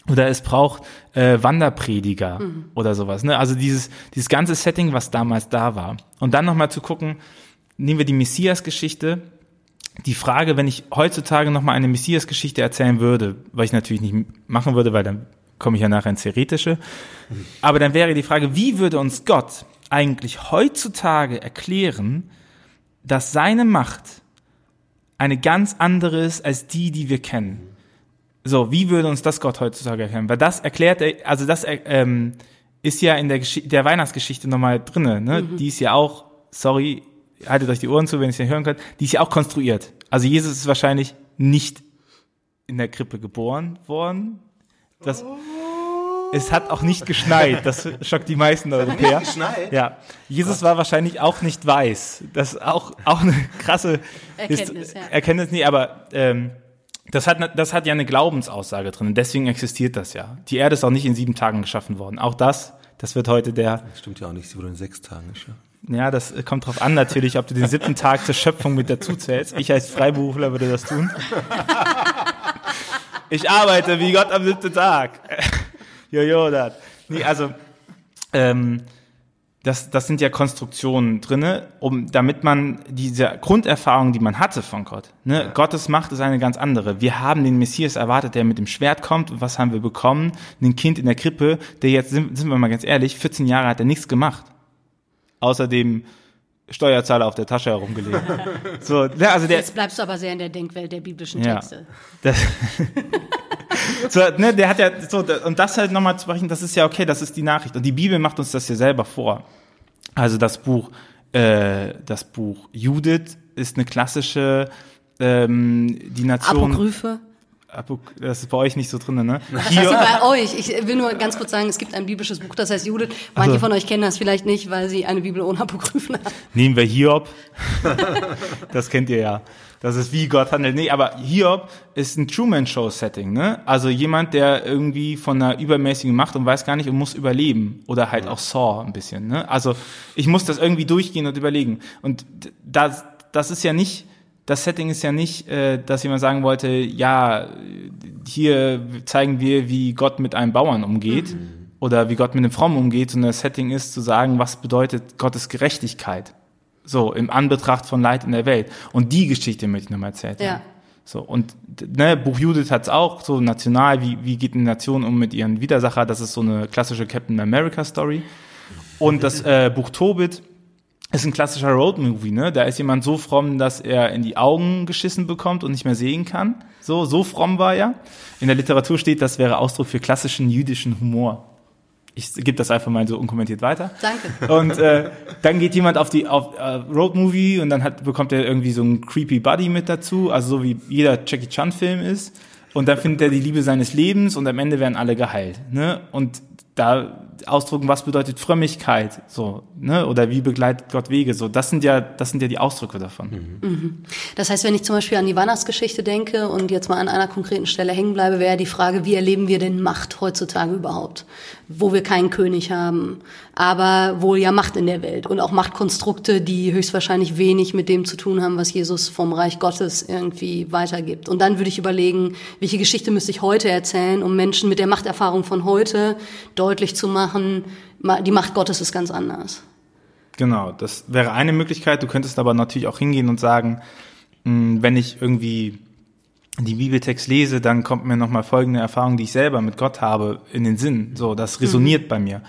Oder es braucht äh, Wanderprediger oder sowas. Ne? Also dieses, dieses ganze Setting, was damals da war. Und dann nochmal zu gucken, nehmen wir die Messias-Geschichte. Die Frage, wenn ich heutzutage nochmal eine Messias-Geschichte erzählen würde, was ich natürlich nicht machen würde, weil dann komme ich ja nachher ins Theoretische. Aber dann wäre die Frage, wie würde uns Gott eigentlich heutzutage erklären, dass seine Macht eine ganz andere ist als die, die wir kennen. So, wie würde uns das Gott heutzutage erklären? Weil das erklärt er, also das ähm, ist ja in der, Gesch der Weihnachtsgeschichte nochmal drinne. Ne? Die ist ja auch, sorry, haltet euch die Ohren zu, wenn ihr es nicht hören könnt, die ist ja auch konstruiert. Also Jesus ist wahrscheinlich nicht in der Krippe geboren worden. Das, es hat auch nicht geschneit. Das schockt die meisten Europäer. geschneit? Ja. Jesus war wahrscheinlich auch nicht weiß. Das ist auch, auch eine krasse Erkenntnis, Hist- ja. Erkenntnis, nee, aber ähm, das hat, ne- das hat ja eine Glaubensaussage drin. Und deswegen existiert das ja. Die Erde ist auch nicht in sieben Tagen geschaffen worden. Auch das, das wird heute der, Stimmt ja auch nicht, sie wurde in sechs Tagen geschaffen. ja, das kommt drauf an natürlich, ob du den siebten Tag zur Schöpfung mit dazu zählst. Ich als Freiberufler würde das tun. Ich arbeite wie Gott am siebten Tag. Jojo, das. Nee, also, ähm, das, das sind ja Konstruktionen drinne, um, damit man diese Grunderfahrung, die man hatte von Gott, ne, Gottes Macht ist eine ganz andere. Wir haben den Messias erwartet, der mit dem Schwert kommt. Und was haben wir bekommen? Ein Kind in der Krippe, der jetzt, sind, sind wir mal ganz ehrlich, 14 Jahre hat er nichts gemacht. Außerdem Steuerzahler auf der Tasche herumgelegt. so, ne, also der, Jetzt bleibst du aber sehr in der Denkwelt der biblischen Ja. Texte. das, so, ne, der hat ja so und das halt nochmal zu sprechen, das ist ja okay, das ist die Nachricht und die Bibel macht uns das ja selber vor. Also das Buch, äh, das Buch Judith ist eine klassische ähm, die Nation. Apokryphe. Apok das ist bei euch nicht so drin, ne? Was heißt denn bei euch? Ich will nur ganz kurz sagen, es gibt ein biblisches Buch, das heißt Judith. Manche Also- von euch kennen das vielleicht nicht, weil sie eine Bibel ohne Apokryphen haben. Nehmen wir Hiob. das kennt ihr ja. Das ist wie Gott handelt. Nee, aber Hiob ist ein Truman-Show-Setting, ne? Also jemand, der irgendwie von einer übermäßigen Macht und weiß gar nicht und muss überleben. Oder halt auch Saw ein bisschen, ne? Also ich muss das irgendwie durchgehen und überlegen. Und das, das ist ja nicht, das Setting ist ja nicht, äh, dass jemand sagen wollte, ja, hier zeigen wir, wie Gott mit einem Bauern umgeht oder wie Gott mit einem Frommen umgeht, sondern das Setting ist zu sagen, was bedeutet Gottes Gerechtigkeit. So, im Anbetracht von Leid in der Welt. Und die Geschichte möchte ich nochmal erzählen. Ja. So, und ne, Buch Judith hat's auch, so national, wie, wie geht eine Nation um mit ihren Widersacher, das ist so eine klassische Captain America Story. Und das äh, Buch Tobit ist ein klassischer Roadmovie, ne? Da ist jemand so fromm, dass er in die Augen geschissen bekommt und nicht mehr sehen kann. So, so fromm war er. In der Literatur steht, das wäre Ausdruck für klassischen jüdischen Humor. Ich gebe das einfach mal so unkommentiert weiter. Danke. Und äh, dann geht jemand auf die auf äh, Roadmovie und dann hat, bekommt er irgendwie so einen creepy Buddy mit dazu, also so wie jeder Jackie Chan Film ist. Und dann findet er die Liebe seines Lebens und am Ende werden alle geheilt. Ne? Und da ausdrücken, was bedeutet Frömmigkeit, so, ne, oder wie begleitet Gott Wege, so. Das sind ja, das sind ja die Ausdrücke davon. Mhm. Das heißt, wenn ich zum Beispiel an die Weihnachtsgeschichte denke und jetzt mal an einer konkreten Stelle hängen bleibe, wäre die Frage, wie erleben wir denn Macht heutzutage überhaupt? Wo wir keinen König haben, aber wohl ja Macht in der Welt und auch Machtkonstrukte, die höchstwahrscheinlich wenig mit dem zu tun haben, was Jesus vom Reich Gottes irgendwie weitergibt. Und dann würde ich überlegen, welche Geschichte müsste ich heute erzählen, um Menschen mit der Machterfahrung von heute deutlich zu machen, die Macht Gottes ist ganz anders. Genau, das wäre eine Möglichkeit. Du könntest aber natürlich auch hingehen und sagen, mh, wenn ich irgendwie die Bibeltext lese, dann kommt mir nochmal folgende Erfahrung, die ich selber mit Gott habe, in den Sinn. So, das resoniert mhm. bei mir.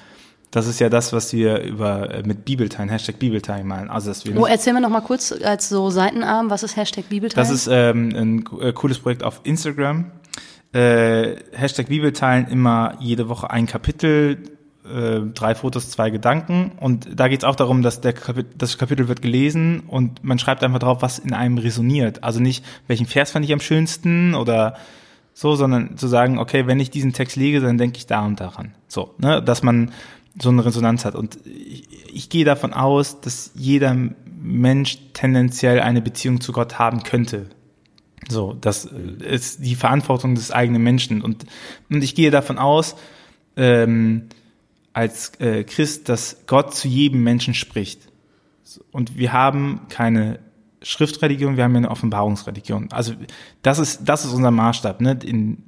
Das ist ja das, was wir über äh, mit Bibelteilen, Hashtag Bibelteilen malen. Also dass wir oh, erzähl mir noch mal kurz als so Seitenarm, was ist Hashtag Bibelteilen? Das ist ähm, ein äh, cooles Projekt auf Instagram. Äh, Hashtag Bibelteilen immer jede Woche ein Kapitel äh, drei Fotos, zwei Gedanken. Und da geht es auch darum, dass der Kapit das Kapitel wird gelesen und man schreibt einfach drauf, was in einem resoniert. Also nicht, welchen Vers fand ich am schönsten oder so, sondern zu sagen, okay, wenn ich diesen Text lege, dann denke ich da und daran. So, ne, dass man so eine Resonanz hat. Und ich, ich gehe davon aus, dass jeder Mensch tendenziell eine Beziehung zu Gott haben könnte. So, das ist die Verantwortung des eigenen Menschen. Und, und ich gehe davon aus, ähm, als äh, Christ, dass Gott zu jedem Menschen spricht. Und wir haben keine Schriftreligion, wir haben eine Offenbarungsreligion. Also das ist, das ist unser Maßstab. Ne? In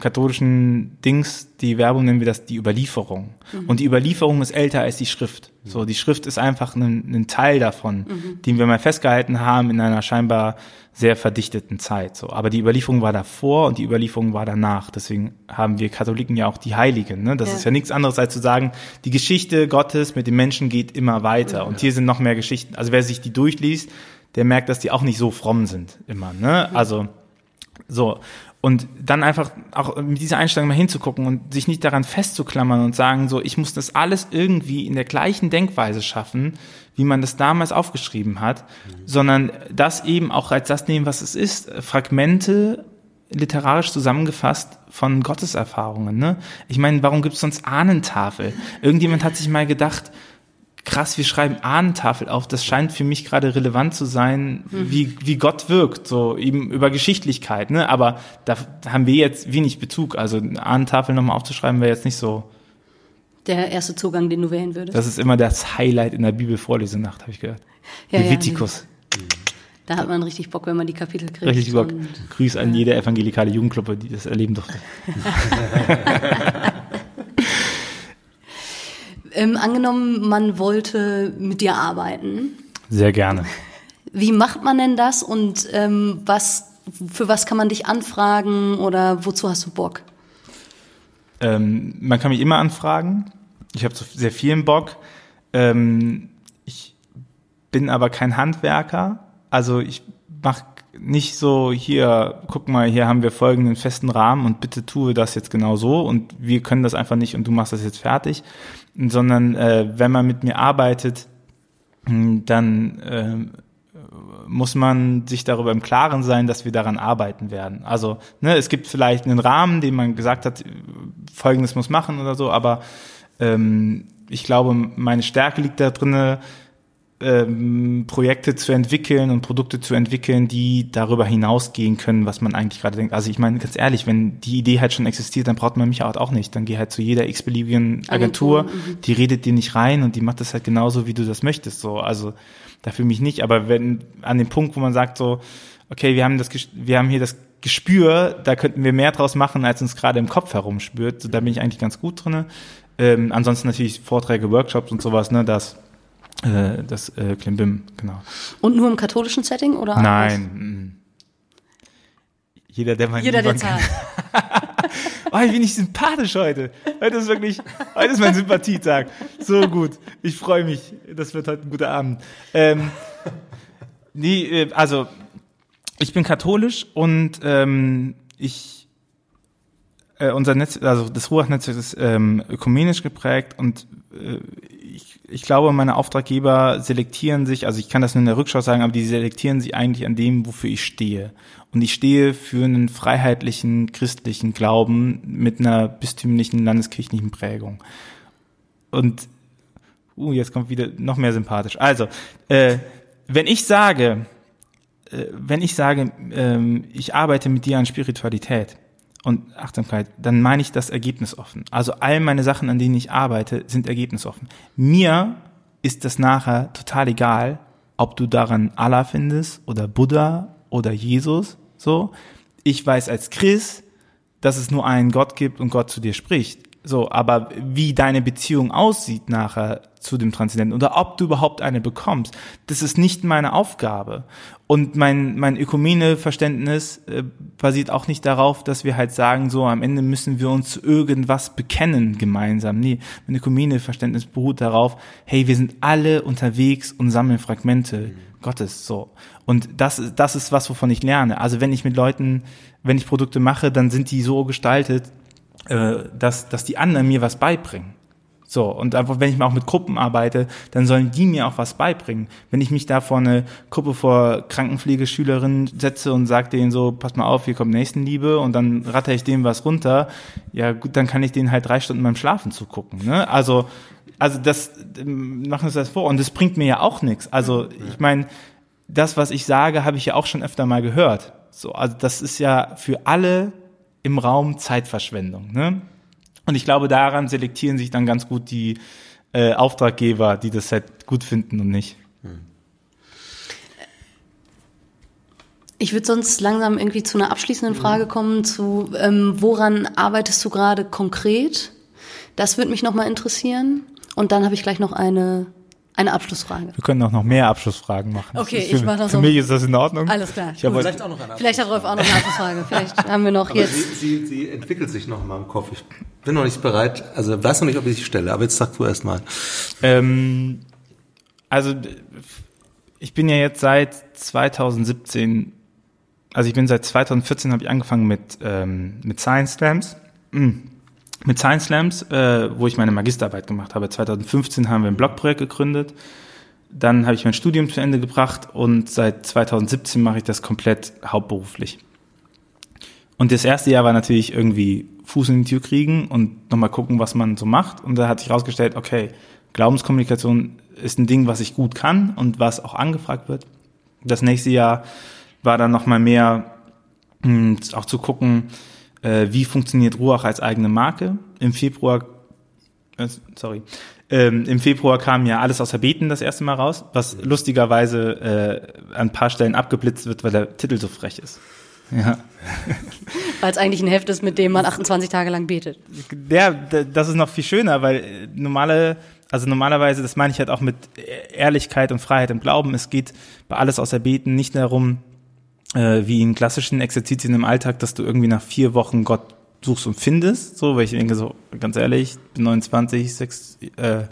katholischen Dings, die Werbung nennen wir das die Überlieferung. Mhm. Und die Überlieferung ist älter als die Schrift. So, die Schrift ist einfach ein, ein Teil davon, mhm. den wir mal festgehalten haben in einer scheinbar sehr verdichteten Zeit. So, aber die Überlieferung war davor und die Überlieferung war danach. Deswegen haben wir Katholiken ja auch die Heiligen. Ne? Das ja. ist ja nichts anderes als zu sagen, die Geschichte Gottes mit den Menschen geht immer weiter. Mhm. Und hier sind noch mehr Geschichten. Also wer sich die durchliest, der merkt, dass die auch nicht so fromm sind immer. Ne? Also so. Und dann einfach auch mit dieser Einstellung mal hinzugucken und sich nicht daran festzuklammern und sagen, so, ich muss das alles irgendwie in der gleichen Denkweise schaffen, wie man das damals aufgeschrieben hat, mhm. sondern das eben auch als das nehmen, was es ist. Fragmente literarisch zusammengefasst von Gotteserfahrungen. Ne? Ich meine, warum gibt es sonst Ahnentafel? Irgendjemand hat sich mal gedacht, krass, wir schreiben Ahnentafel auf. Das scheint für mich gerade relevant zu sein, mhm. wie, wie Gott wirkt, so eben über Geschichtlichkeit. Ne? Aber da haben wir jetzt wenig Bezug. Also Ahnentafel nochmal aufzuschreiben wäre jetzt nicht so. Der erste Zugang, den du wählen würdest. Das ist immer das Highlight in der Bibelvorlesenacht, habe ich gehört. Ja, Levitikus. Ja, da hat man richtig Bock, wenn man die Kapitel kriegt. Richtig Bock. Grüß an jede evangelikale Jugendgruppe, die das erleben durfte. Ähm, angenommen, man wollte mit dir arbeiten. Sehr gerne. Wie macht man denn das und ähm, was, für was kann man dich anfragen oder wozu hast du Bock? Ähm, man kann mich immer anfragen. Ich habe so sehr vielen Bock. Ähm, ich bin aber kein Handwerker. Also ich mache nicht so, hier, guck mal, hier haben wir folgenden festen Rahmen und bitte tue das jetzt genau so und wir können das einfach nicht und du machst das jetzt fertig sondern äh, wenn man mit mir arbeitet, hm, dann äh, muss man sich darüber im Klaren sein, dass wir daran arbeiten werden. Also ne, es gibt vielleicht einen Rahmen, den man gesagt hat, Folgendes muss machen oder so, aber ähm, ich glaube, meine Stärke liegt da drinne, ähm, Projekte zu entwickeln und Produkte zu entwickeln, die darüber hinausgehen können, was man eigentlich gerade denkt. Also ich meine, ganz ehrlich, wenn die Idee halt schon existiert, dann braucht man mich halt auch nicht. Dann geh halt zu jeder x-beliebigen Agentur, Agentur mhm. die redet dir nicht rein und die macht das halt genauso, wie du das möchtest. So, also dafür mich nicht. Aber wenn an dem Punkt, wo man sagt so, okay, wir haben das, wir haben hier das Gespür, da könnten wir mehr draus machen, als uns gerade im Kopf herumspürt. So, da bin ich eigentlich ganz gut drinne. Ähm, ansonsten natürlich Vorträge, Workshops und sowas, ne, das äh, das äh, Klimbim, genau. Und nur im katholischen Setting oder? Nein. Mm. Jeder, der mein Jeder, der zahlt. oh, ich bin nicht sympathisch heute. Heute ist wirklich, heute ist mein Sympathietag. So gut. Ich freue mich. Das wird heute ein guter Abend. Ähm, nee, äh, also, ich bin katholisch und ähm, ich äh, unser Netz, also das Ruach-Netzwerk ist ähm, ökumenisch geprägt und äh, ich, ich glaube, meine Auftraggeber selektieren sich, also ich kann das nur in der Rückschau sagen, aber die selektieren sich eigentlich an dem, wofür ich stehe. Und ich stehe für einen freiheitlichen christlichen Glauben mit einer bistümlichen landeskirchlichen Prägung. und uh, jetzt kommt wieder noch mehr sympathisch. Also, äh, wenn ich sage, äh, wenn ich sage, ähm, ich arbeite mit dir an Spiritualität und Achtsamkeit, dann meine ich das ergebnisoffen. Also all meine Sachen, an denen ich arbeite, sind ergebnisoffen. Mir ist das nachher total egal, ob du daran Allah findest oder Buddha oder Jesus, so. Ich weiß als Chris, dass es nur einen Gott gibt und Gott zu dir spricht. So, aber wie deine Beziehung aussieht nachher zu dem Transzendenten oder ob du überhaupt eine bekommst, das ist nicht meine Aufgabe. Und mein, mein Ökumene-Verständnis äh, basiert auch nicht darauf, dass wir halt sagen, so am Ende müssen wir uns zu irgendwas bekennen gemeinsam. Nee, mein Ökumene-Verständnis beruht darauf, hey, wir sind alle unterwegs und sammeln Fragmente Gottes, so. Und das, das ist was, wovon ich lerne. Also wenn ich mit Leuten, wenn ich Produkte mache, dann sind die so gestaltet, äh, dass, dass die anderen mir was beibringen. So, und einfach, wenn ich mal auch mit Gruppen arbeite, dann sollen die mir auch was beibringen. Wenn ich mich da vor eine Gruppe vor Krankenpflegeschülerinnen setze und sage denen so, pass mal auf, hier kommt Nächstenliebe und dann ratter ich denen was runter, ja gut, dann kann ich denen halt drei Stunden beim Schlafen zugucken. Ne? Also, also das machen wir uns das vor und das bringt mir ja auch nichts. Also ich meine, das, was ich sage, habe ich ja auch schon öfter mal gehört. So, also das ist ja für alle im Raum Zeitverschwendung. Ne? Und ich glaube, daran selektieren sich dann ganz gut die äh, Auftraggeber, die das halt gut finden und nicht. Ich würde sonst langsam irgendwie zu einer abschließenden Frage kommen, zu ähm, woran arbeitest du gerade konkret? Das würde mich nochmal interessieren. Und dann habe ich gleich noch eine, eine Abschlussfrage. Wir können auch noch mehr Abschlussfragen machen. Okay, Das für, ich mach noch Für mich ist das in Ordnung. Alles klar. Ich habe Vielleicht auch noch eine Vielleicht hat Rolf auch noch eine Abschlussfrage. Vielleicht haben wir noch Aber jetzt. sie, sie, sie entwickelt sich noch mal im Kopf. Ich bin noch nicht bereit, also weiß noch nicht, ob ich sie stelle, aber jetzt sag du erst mal. ähm, also ich bin ja jetzt seit 2017, also ich bin seit 2014 habe ich angefangen mit ähm, mit Science Slams. Mm. Mit Science Slams, äh, wo ich meine Magisterarbeit gemacht habe. 2015 haben wir ein Blogprojekt gegründet. Dann habe ich mein Studium zu Ende gebracht und seit 2017 mache ich das komplett hauptberuflich. Und das erste Jahr war natürlich irgendwie Fuß in die Tür kriegen und nochmal gucken, was man so macht. Und da hat sich herausgestellt, okay, Glaubenskommunikation ist ein Ding, was ich gut kann und was auch angefragt wird. Das nächste Jahr war dann nochmal mehr mh, auch zu gucken, äh, wie funktioniert Ruach als eigene Marke. Im Februar, äh, sorry, ähm, im Februar kam ja alles außer Beten das erste Mal raus, was lustigerweise äh, an ein paar Stellen abgeblitzt wird, weil der Titel so frech ist. Ja. Weil es eigentlich ein Heft ist, mit dem man 28 Tage lang betet. Ja, das ist noch viel schöner, weil äh, normale, also normalerweise, das meine ich halt auch mit Ehrlichkeit und Freiheit im Glauben. Es geht bei alles außer Beten nicht darum, äh, wie in klassischen Exerzitien im Alltag, dass du irgendwie nach vier Wochen Gott suchst und findest. So, weil ich denke so, ganz ehrlich, bin 29, sechs, äh,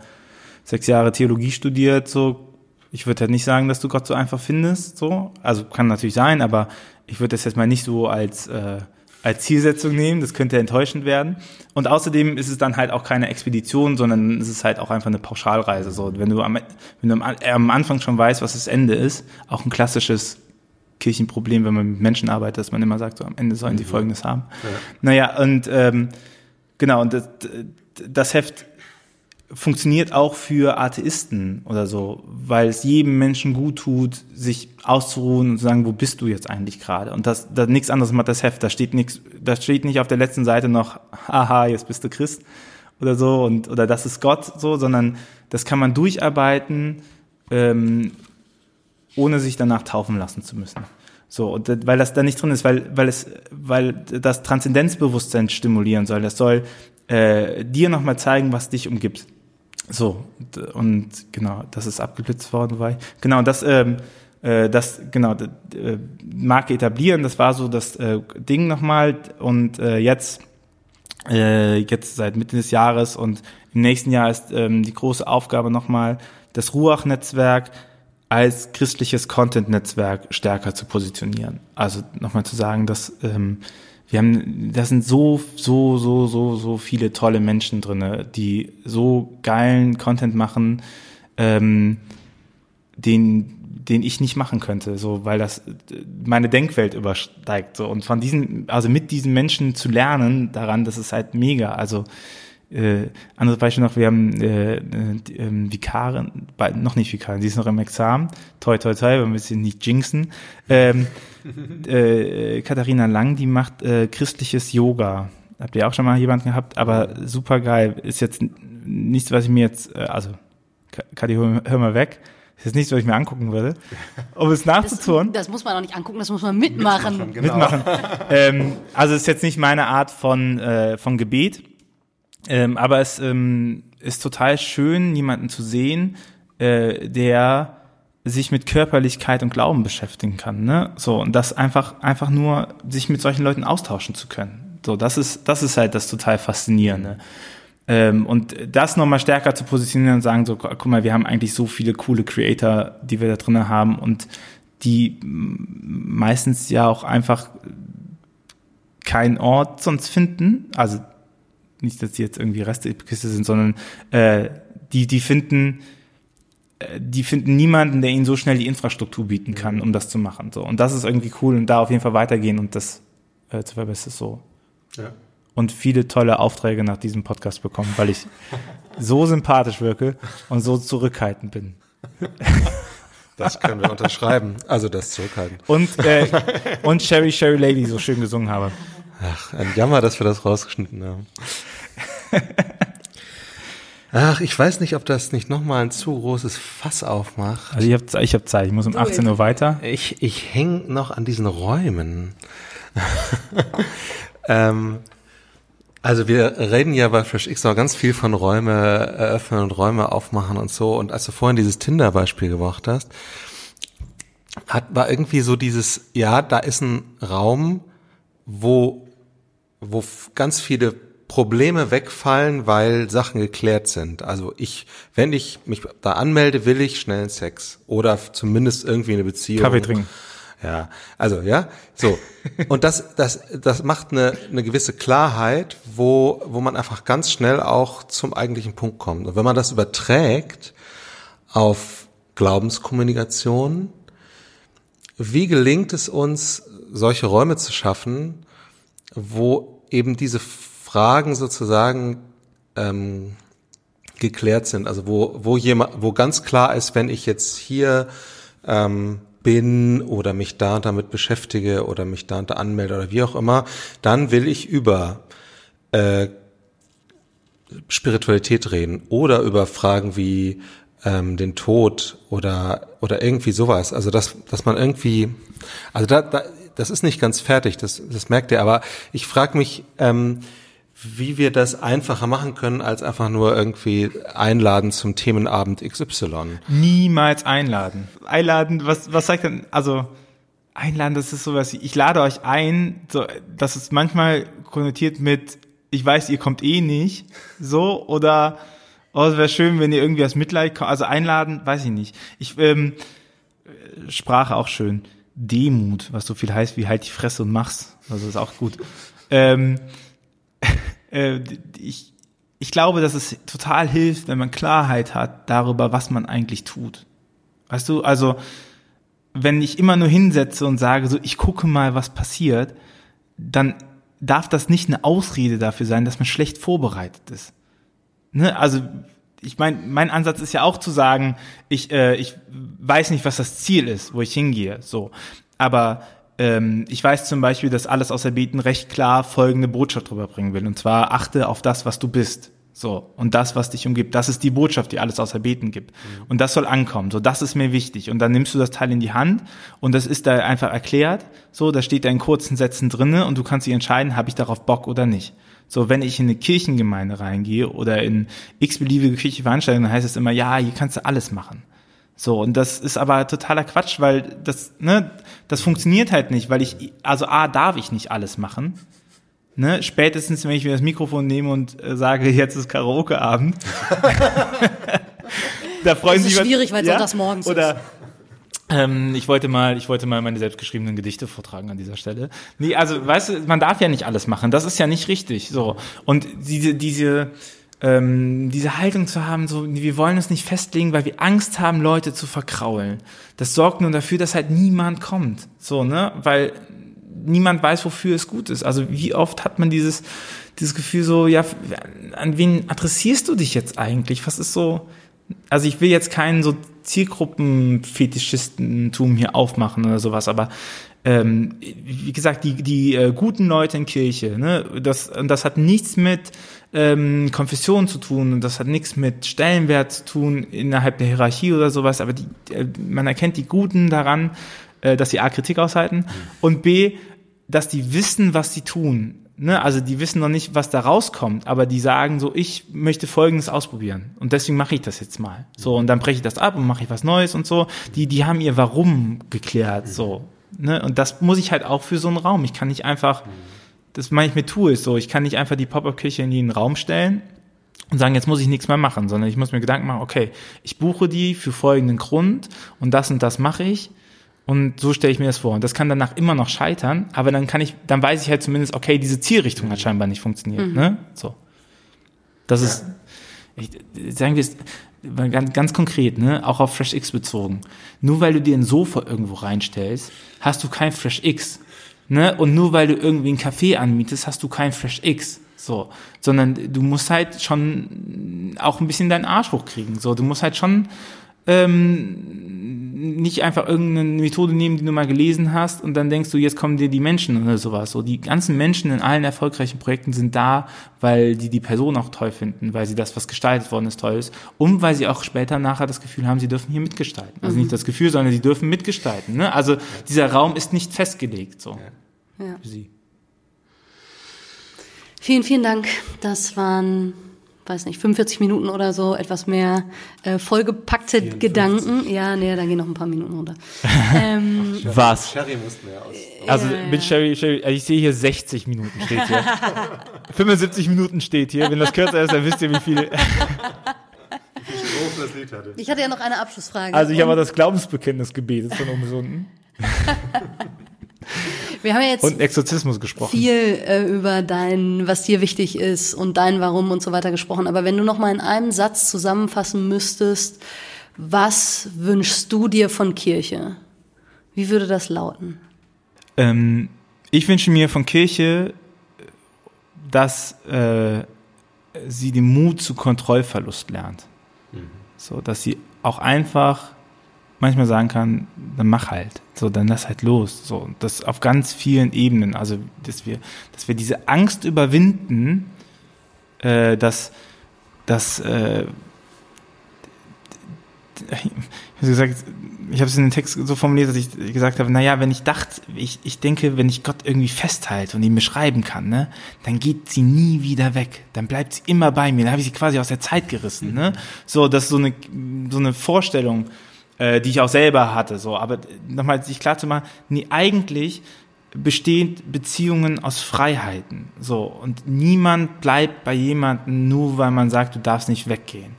sechs Jahre Theologie studiert, so. Ich würde halt nicht sagen, dass du Gott so einfach findest, so. Also kann natürlich sein, aber ich würde das jetzt mal nicht so als, äh, als Zielsetzung nehmen. Das könnte enttäuschend werden. Und außerdem ist es dann halt auch keine Expedition, sondern es ist halt auch einfach eine Pauschalreise. So, wenn du am, wenn du am, am Anfang schon weißt, was das Ende ist, auch ein klassisches Kirchenproblem, wenn man mit Menschen arbeitet, dass man immer sagt, so am Ende sollen die Folgendes haben. Naja, und ähm, genau, und das, das Heft funktioniert auch für Atheisten oder so, weil es jedem Menschen gut tut, sich auszuruhen und zu sagen, wo bist du jetzt eigentlich gerade? Und das, das nichts anderes macht das Heft. Da steht nichts, da steht nicht auf der letzten Seite noch, haha, jetzt bist du Christ oder so und oder das ist Gott so, sondern das kann man durcharbeiten, ähm, ohne sich danach taufen lassen zu müssen. So, und das- weil das da nicht drin ist, weil, weil es, weil das Transzendenzbewusstsein stimulieren soll. Das soll äh, dir nochmal zeigen, was dich umgibt. So, und, genau, das ist abgeblitzt worden, weil, genau, das, ähm, äh, das, genau, d- äh, Marke etablieren, das war so das äh, Ding nochmal und äh, jetzt, äh, jetzt seit Mitte des Jahres und im nächsten Jahr ist ähm, die große Aufgabe nochmal, das Ruach-Netzwerk als christliches Content-Netzwerk stärker zu positionieren. Also nochmal zu sagen, dass ähm, wir haben, da sind so, so, so, so, so viele tolle Menschen drinne, die so geilen Content machen, ähm, den, den ich nicht machen könnte, so, weil das meine Denkwelt übersteigt, so. Und von diesen, also mit diesen Menschen zu lernen daran, das ist halt mega. Also, äh, anderes Beispiel noch, wir haben äh, äh, die, ähm, Vikarin, bald, noch nicht Vikarin, sie ist noch im Examen, toi toi toi, wir müssen nicht jinxen. Ähm, äh, Katharina Lang, die macht äh, christliches Yoga. Habt ihr auch schon mal jemanden gehabt? Aber super geil. Ist jetzt nichts, was ich mir jetzt, äh, also, Kathi, hör, hör mal weg. Ist jetzt nichts, was ich mir angucken würde. Um es Das, nachzutun. das muss man auch nicht angucken, das muss man mitmachen. mitmachen. ähm, also es ist jetzt nicht meine Art von, äh, von Gebet, ähm, aber es ähm, ist total schön, jemanden zu sehen, äh, der sich mit Körperlichkeit und Glauben beschäftigen kann. Ne? So, und das einfach, einfach nur, sich mit solchen Leuten austauschen zu können. So, das ist, das ist halt das total Faszinierende. Ähm, und das nochmal stärker zu positionieren und sagen, so, gu- guck mal, wir haben eigentlich so viele coole Creator, die wir da drin haben und die meistens ja auch einfach keinen Ort sonst finden. Also nicht, dass die jetzt irgendwie Restekiste sind, sondern äh, die, die finden, äh, die finden niemanden, der ihnen so schnell die Infrastruktur bieten kann, um das zu machen. So. Und das ist irgendwie cool und da auf jeden Fall weitergehen und das äh, zu verbessern. So. Ja. Und viele tolle Aufträge nach diesem Podcast bekommen, weil ich so sympathisch wirke und so zurückhaltend bin. Das können wir unterschreiben. Also das zurückhalten. Und, äh, und Sherry Sherry Lady so schön gesungen habe. Ach, ein Jammer, dass wir das rausgeschnitten haben. Ach, ich weiß nicht, ob das nicht nochmal ein zu großes Fass aufmacht. Also ich habe ich hab Zeit, ich muss um 18 Uhr weiter. Ich, ich häng noch an diesen Räumen. ähm, also wir reden ja bei Fresh X noch ganz viel von Räume eröffnen und Räume aufmachen und so. Und als du vorhin dieses Tinder-Beispiel gebracht hast, hat, war irgendwie so dieses, ja, da ist ein Raum, wo, wo ganz viele Probleme wegfallen, weil Sachen geklärt sind. Also ich, wenn ich mich da anmelde, will ich schnellen Sex oder zumindest irgendwie eine Beziehung. Kaffee trinken. Ja, also ja, so. Und das, das, das macht eine, eine gewisse Klarheit, wo, wo man einfach ganz schnell auch zum eigentlichen Punkt kommt. Und wenn man das überträgt auf Glaubenskommunikation, wie gelingt es uns, solche Räume zu schaffen, wo eben diese Fragen sozusagen ähm, geklärt sind, also wo wo jemand, wo ganz klar ist, wenn ich jetzt hier ähm, bin oder mich da und damit beschäftige oder mich da und da anmelde oder wie auch immer, dann will ich über äh, Spiritualität reden oder über Fragen wie ähm, den Tod oder oder irgendwie sowas. Also dass dass man irgendwie, also da, da das ist nicht ganz fertig, das das merkt ihr. Aber ich frage mich, ähm, wie wir das einfacher machen können, als einfach nur irgendwie einladen zum Themenabend XY. Niemals einladen. Einladen, was, was sagt denn, also, einladen, das ist sowas, ich lade euch ein, so, das ist manchmal konnotiert mit, ich weiß, ihr kommt eh nicht, so, oder, oh, es wäre schön, wenn ihr irgendwie aus Mitleid kommt, also einladen, weiß ich nicht. Ich, ähm, Sprache auch schön. Demut, was so viel heißt wie halt die Fresse und mach's, also ist auch gut. Ähm, äh, ich, ich glaube, dass es total hilft, wenn man Klarheit hat darüber, was man eigentlich tut. Weißt du, also wenn ich immer nur hinsetze und sage, so ich gucke mal, was passiert, dann darf das nicht eine Ausrede dafür sein, dass man schlecht vorbereitet ist. Ne? Also ich meine, mein Ansatz ist ja auch zu sagen, ich, äh, ich weiß nicht, was das Ziel ist, wo ich hingehe. So, aber ähm, ich weiß zum Beispiel, dass alles außer Beten recht klar folgende Botschaft drüber bringen will. Und zwar achte auf das, was du bist. So. Und das, was dich umgibt. Das ist die Botschaft, die alles außer Beten gibt. Und das soll ankommen. So, das ist mir wichtig. Und dann nimmst du das Teil in die Hand und das ist da einfach erklärt. So, da steht da in kurzen Sätzen drinne und du kannst dich entscheiden, habe ich darauf Bock oder nicht. So, wenn ich in eine Kirchengemeinde reingehe oder in x-beliebige kirchliche Veranstaltungen, dann heißt es immer, ja, hier kannst du alles machen. So, und das ist aber totaler Quatsch, weil das, ne, das funktioniert halt nicht, weil ich, also A, darf ich nicht alles machen. Ne, spätestens, wenn ich mir das Mikrofon nehme und äh, sage, jetzt ist Karaoke-Abend. da freuen Das ist sich was- schwierig, weil es sonntags morgens Oder, ähm, ich wollte mal, ich wollte mal meine selbstgeschriebenen Gedichte vortragen an dieser Stelle. Nee, also, weißt du, man darf ja nicht alles machen. Das ist ja nicht richtig, so. Und diese, diese, ähm, diese Haltung zu haben, so, wir wollen es nicht festlegen, weil wir Angst haben, Leute zu verkraulen. Das sorgt nur dafür, dass halt niemand kommt. So, ne? Weil niemand weiß, wofür es gut ist. Also wie oft hat man dieses, dieses Gefühl so, ja, an wen adressierst du dich jetzt eigentlich? Was ist so, also ich will jetzt keinen so Zielgruppenfetischistentum hier aufmachen oder sowas, aber ähm, wie gesagt, die, die äh, guten Leute in Kirche, ne, das, das hat nichts mit ähm, Konfession zu tun und das hat nichts mit Stellenwert zu tun innerhalb der Hierarchie oder sowas, aber die, äh, man erkennt die Guten daran, äh, dass sie A, Kritik aushalten und B, dass die wissen, was sie tun. Ne? Also die wissen noch nicht, was da rauskommt, aber die sagen so, ich möchte Folgendes ausprobieren und deswegen mache ich das jetzt mal. So und dann breche ich das ab und mache ich was Neues und so. Die, die haben ihr Warum geklärt. So Ne? Und das muss ich halt auch für so einen Raum. Ich kann nicht einfach, das meine ich mit ist so, ich kann nicht einfach die Pop-Up-Kirche in den Raum stellen und sagen, jetzt muss ich nichts mehr machen, sondern ich muss mir Gedanken machen, okay, ich buche die für folgenden Grund und das und das mache ich. Und so stelle ich mir das vor. Und das kann danach immer noch scheitern, aber dann kann ich, dann weiß ich halt zumindest, okay, diese Zielrichtung hat scheinbar nicht funktioniert. Mhm. Ne? So. Das ja. ist, ich, sagen wir es, ganz, ganz konkret, ne, auch auf FreshX bezogen. Nur weil du dir ein Sofa irgendwo reinstellst, hast du kein FreshX. Ne? Und nur weil du irgendwie einen Café anmietest, hast du kein FreshX. So, sondern du musst halt schon auch ein bisschen deinen Arsch hochkriegen. So, du musst halt schon ähm, nicht einfach irgendeine Methode nehmen, die du mal gelesen hast und dann denkst du, jetzt kommen dir die Menschen oder sowas. So, die ganzen Menschen in allen erfolgreichen Projekten sind da, weil die die Person auch toll finden, weil sie das, was gestaltet worden ist, toll ist und weil sie auch später nachher das Gefühl haben, sie dürfen hier mitgestalten. Also mhm. nicht das Gefühl, sondern sie dürfen mitgestalten. Ne? Also dieser Raum ist nicht festgelegt. So. Ja. Für sie. Vielen, vielen Dank. Das waren weiß nicht, 45 Minuten oder so, etwas mehr äh, vollgepackte 54. Gedanken. Ja, nee, dann gehen noch ein paar Minuten runter. ähm, Was? Sherry muss mehr aus. Also ja, mit Sherry, Sherry, also ich sehe hier 60 Minuten steht hier. 75 Minuten steht hier. Wenn das kürzer ist, dann wisst ihr, wie viel. ich hatte ja noch eine Abschlussfrage. Also ich habe das Glaubensbekenntnis gebetet von unten. Wir haben ja jetzt und Exorzismus gesprochen. viel äh, über dein, was dir wichtig ist und dein Warum und so weiter gesprochen. Aber wenn du noch mal in einem Satz zusammenfassen müsstest, was wünschst du dir von Kirche? Wie würde das lauten? Ähm, ich wünsche mir von Kirche, dass äh, sie den Mut zu Kontrollverlust lernt. Mhm. So, dass sie auch einfach manchmal sagen kann, dann mach halt, so, dann lass halt los, so, das auf ganz vielen Ebenen, also, dass wir, dass wir diese Angst überwinden, äh, dass, dass, äh, ich habe es in den Text so formuliert, dass ich gesagt habe, naja, wenn ich dachte, ich, ich denke, wenn ich Gott irgendwie festhalte und ihn beschreiben kann, ne, dann geht sie nie wieder weg. Dann bleibt sie immer bei mir. Dann habe ich sie quasi aus der Zeit gerissen. Ne? So, das ist so eine, so eine Vorstellung, äh, die ich auch selber hatte. So, aber nochmal sich klar zu machen, nee, eigentlich bestehen Beziehungen aus Freiheiten. So und niemand bleibt bei jemandem nur, weil man sagt, du darfst nicht weggehen.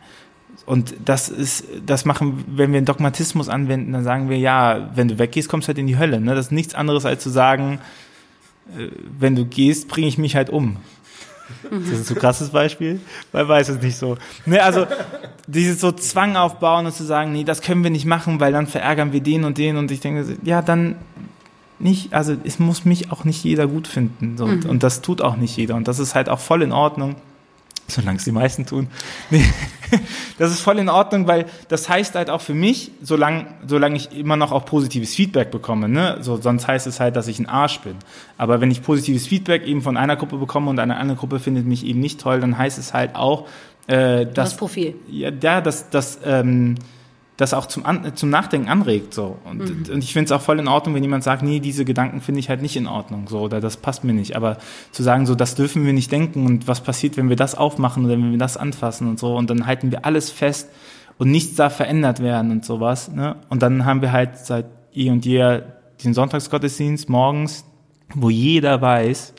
Und das ist, das machen, wenn wir einen Dogmatismus anwenden, dann sagen wir, ja, wenn du weggehst, kommst du halt in die Hölle. Ne? Das ist nichts anderes als zu sagen, äh, wenn du gehst, bringe ich mich halt um. Das ist ein zu krasses Beispiel, weil weiß es nicht so. Ne, also dieses so Zwang aufbauen und zu sagen, nee, das können wir nicht machen, weil dann verärgern wir den und den und ich denke, ja, dann nicht, also es muss mich auch nicht jeder gut finden so, mhm. und das tut auch nicht jeder und das ist halt auch voll in Ordnung. Solange es die meisten tun. Nee. Das ist voll in Ordnung, weil das heißt halt auch für mich, solange, solange ich immer noch auch positives Feedback bekomme, ne? So, sonst heißt es halt, dass ich ein Arsch bin. Aber wenn ich positives Feedback eben von einer Gruppe bekomme und eine andere Gruppe findet mich eben nicht toll, dann heißt es halt auch, äh, dass. Das Profil. Ja, ja, dass, dass, ähm, das auch zum, An zum Nachdenken anregt. So. Und, mhm. und ich finde es auch voll in Ordnung, wenn jemand sagt, nee, diese Gedanken finde ich halt nicht in Ordnung, so, oder das passt mir nicht. Aber zu sagen, so, das dürfen wir nicht denken und was passiert, wenn wir das aufmachen oder wenn wir das anfassen und so, und dann halten wir alles fest und nichts darf verändert werden und sowas. Ne? Und dann haben wir halt seit eh und je diesen Sonntagsgottesdienst morgens, wo jeder weiß,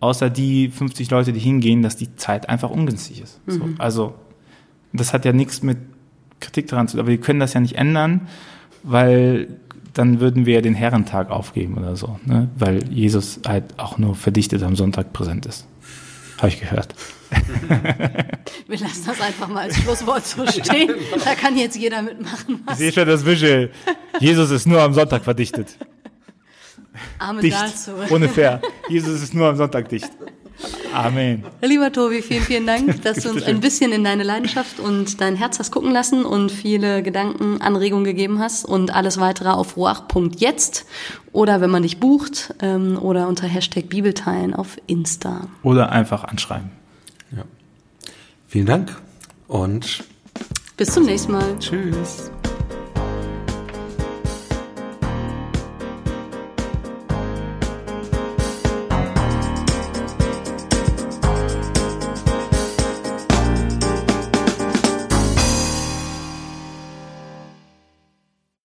außer die 50 Leute, die hingehen, dass die Zeit einfach ungünstig ist. Mhm. So, also das hat ja nichts mit Kritik daran zu, aber wir können das ja nicht ändern, weil dann würden wir ja den Herrentag aufgeben oder so, ne? weil Jesus halt auch nur verdichtet am Sonntag präsent ist. Habe ich gehört. Wir lassen das einfach mal als Schlusswort so stehen. Da kann jetzt jeder mitmachen. Was ich sehe schon das Visual. Jesus ist nur am Sonntag verdichtet. Amen dicht. dazu. Ohne fair. Jesus ist nur am Sonntag dicht. Amen. Lieber Tobi, vielen, vielen Dank, dass du uns ein bisschen in deine Leidenschaft und dein Herz hast gucken lassen und viele Gedanken, Anregungen gegeben hast und alles weitere auf ruach.jetzt oder wenn man dich bucht ähm, oder unter Hashtag Bibelteilen auf Insta. Oder einfach anschreiben. Vielen Dank und Bis zum nächsten Mal. tschüss.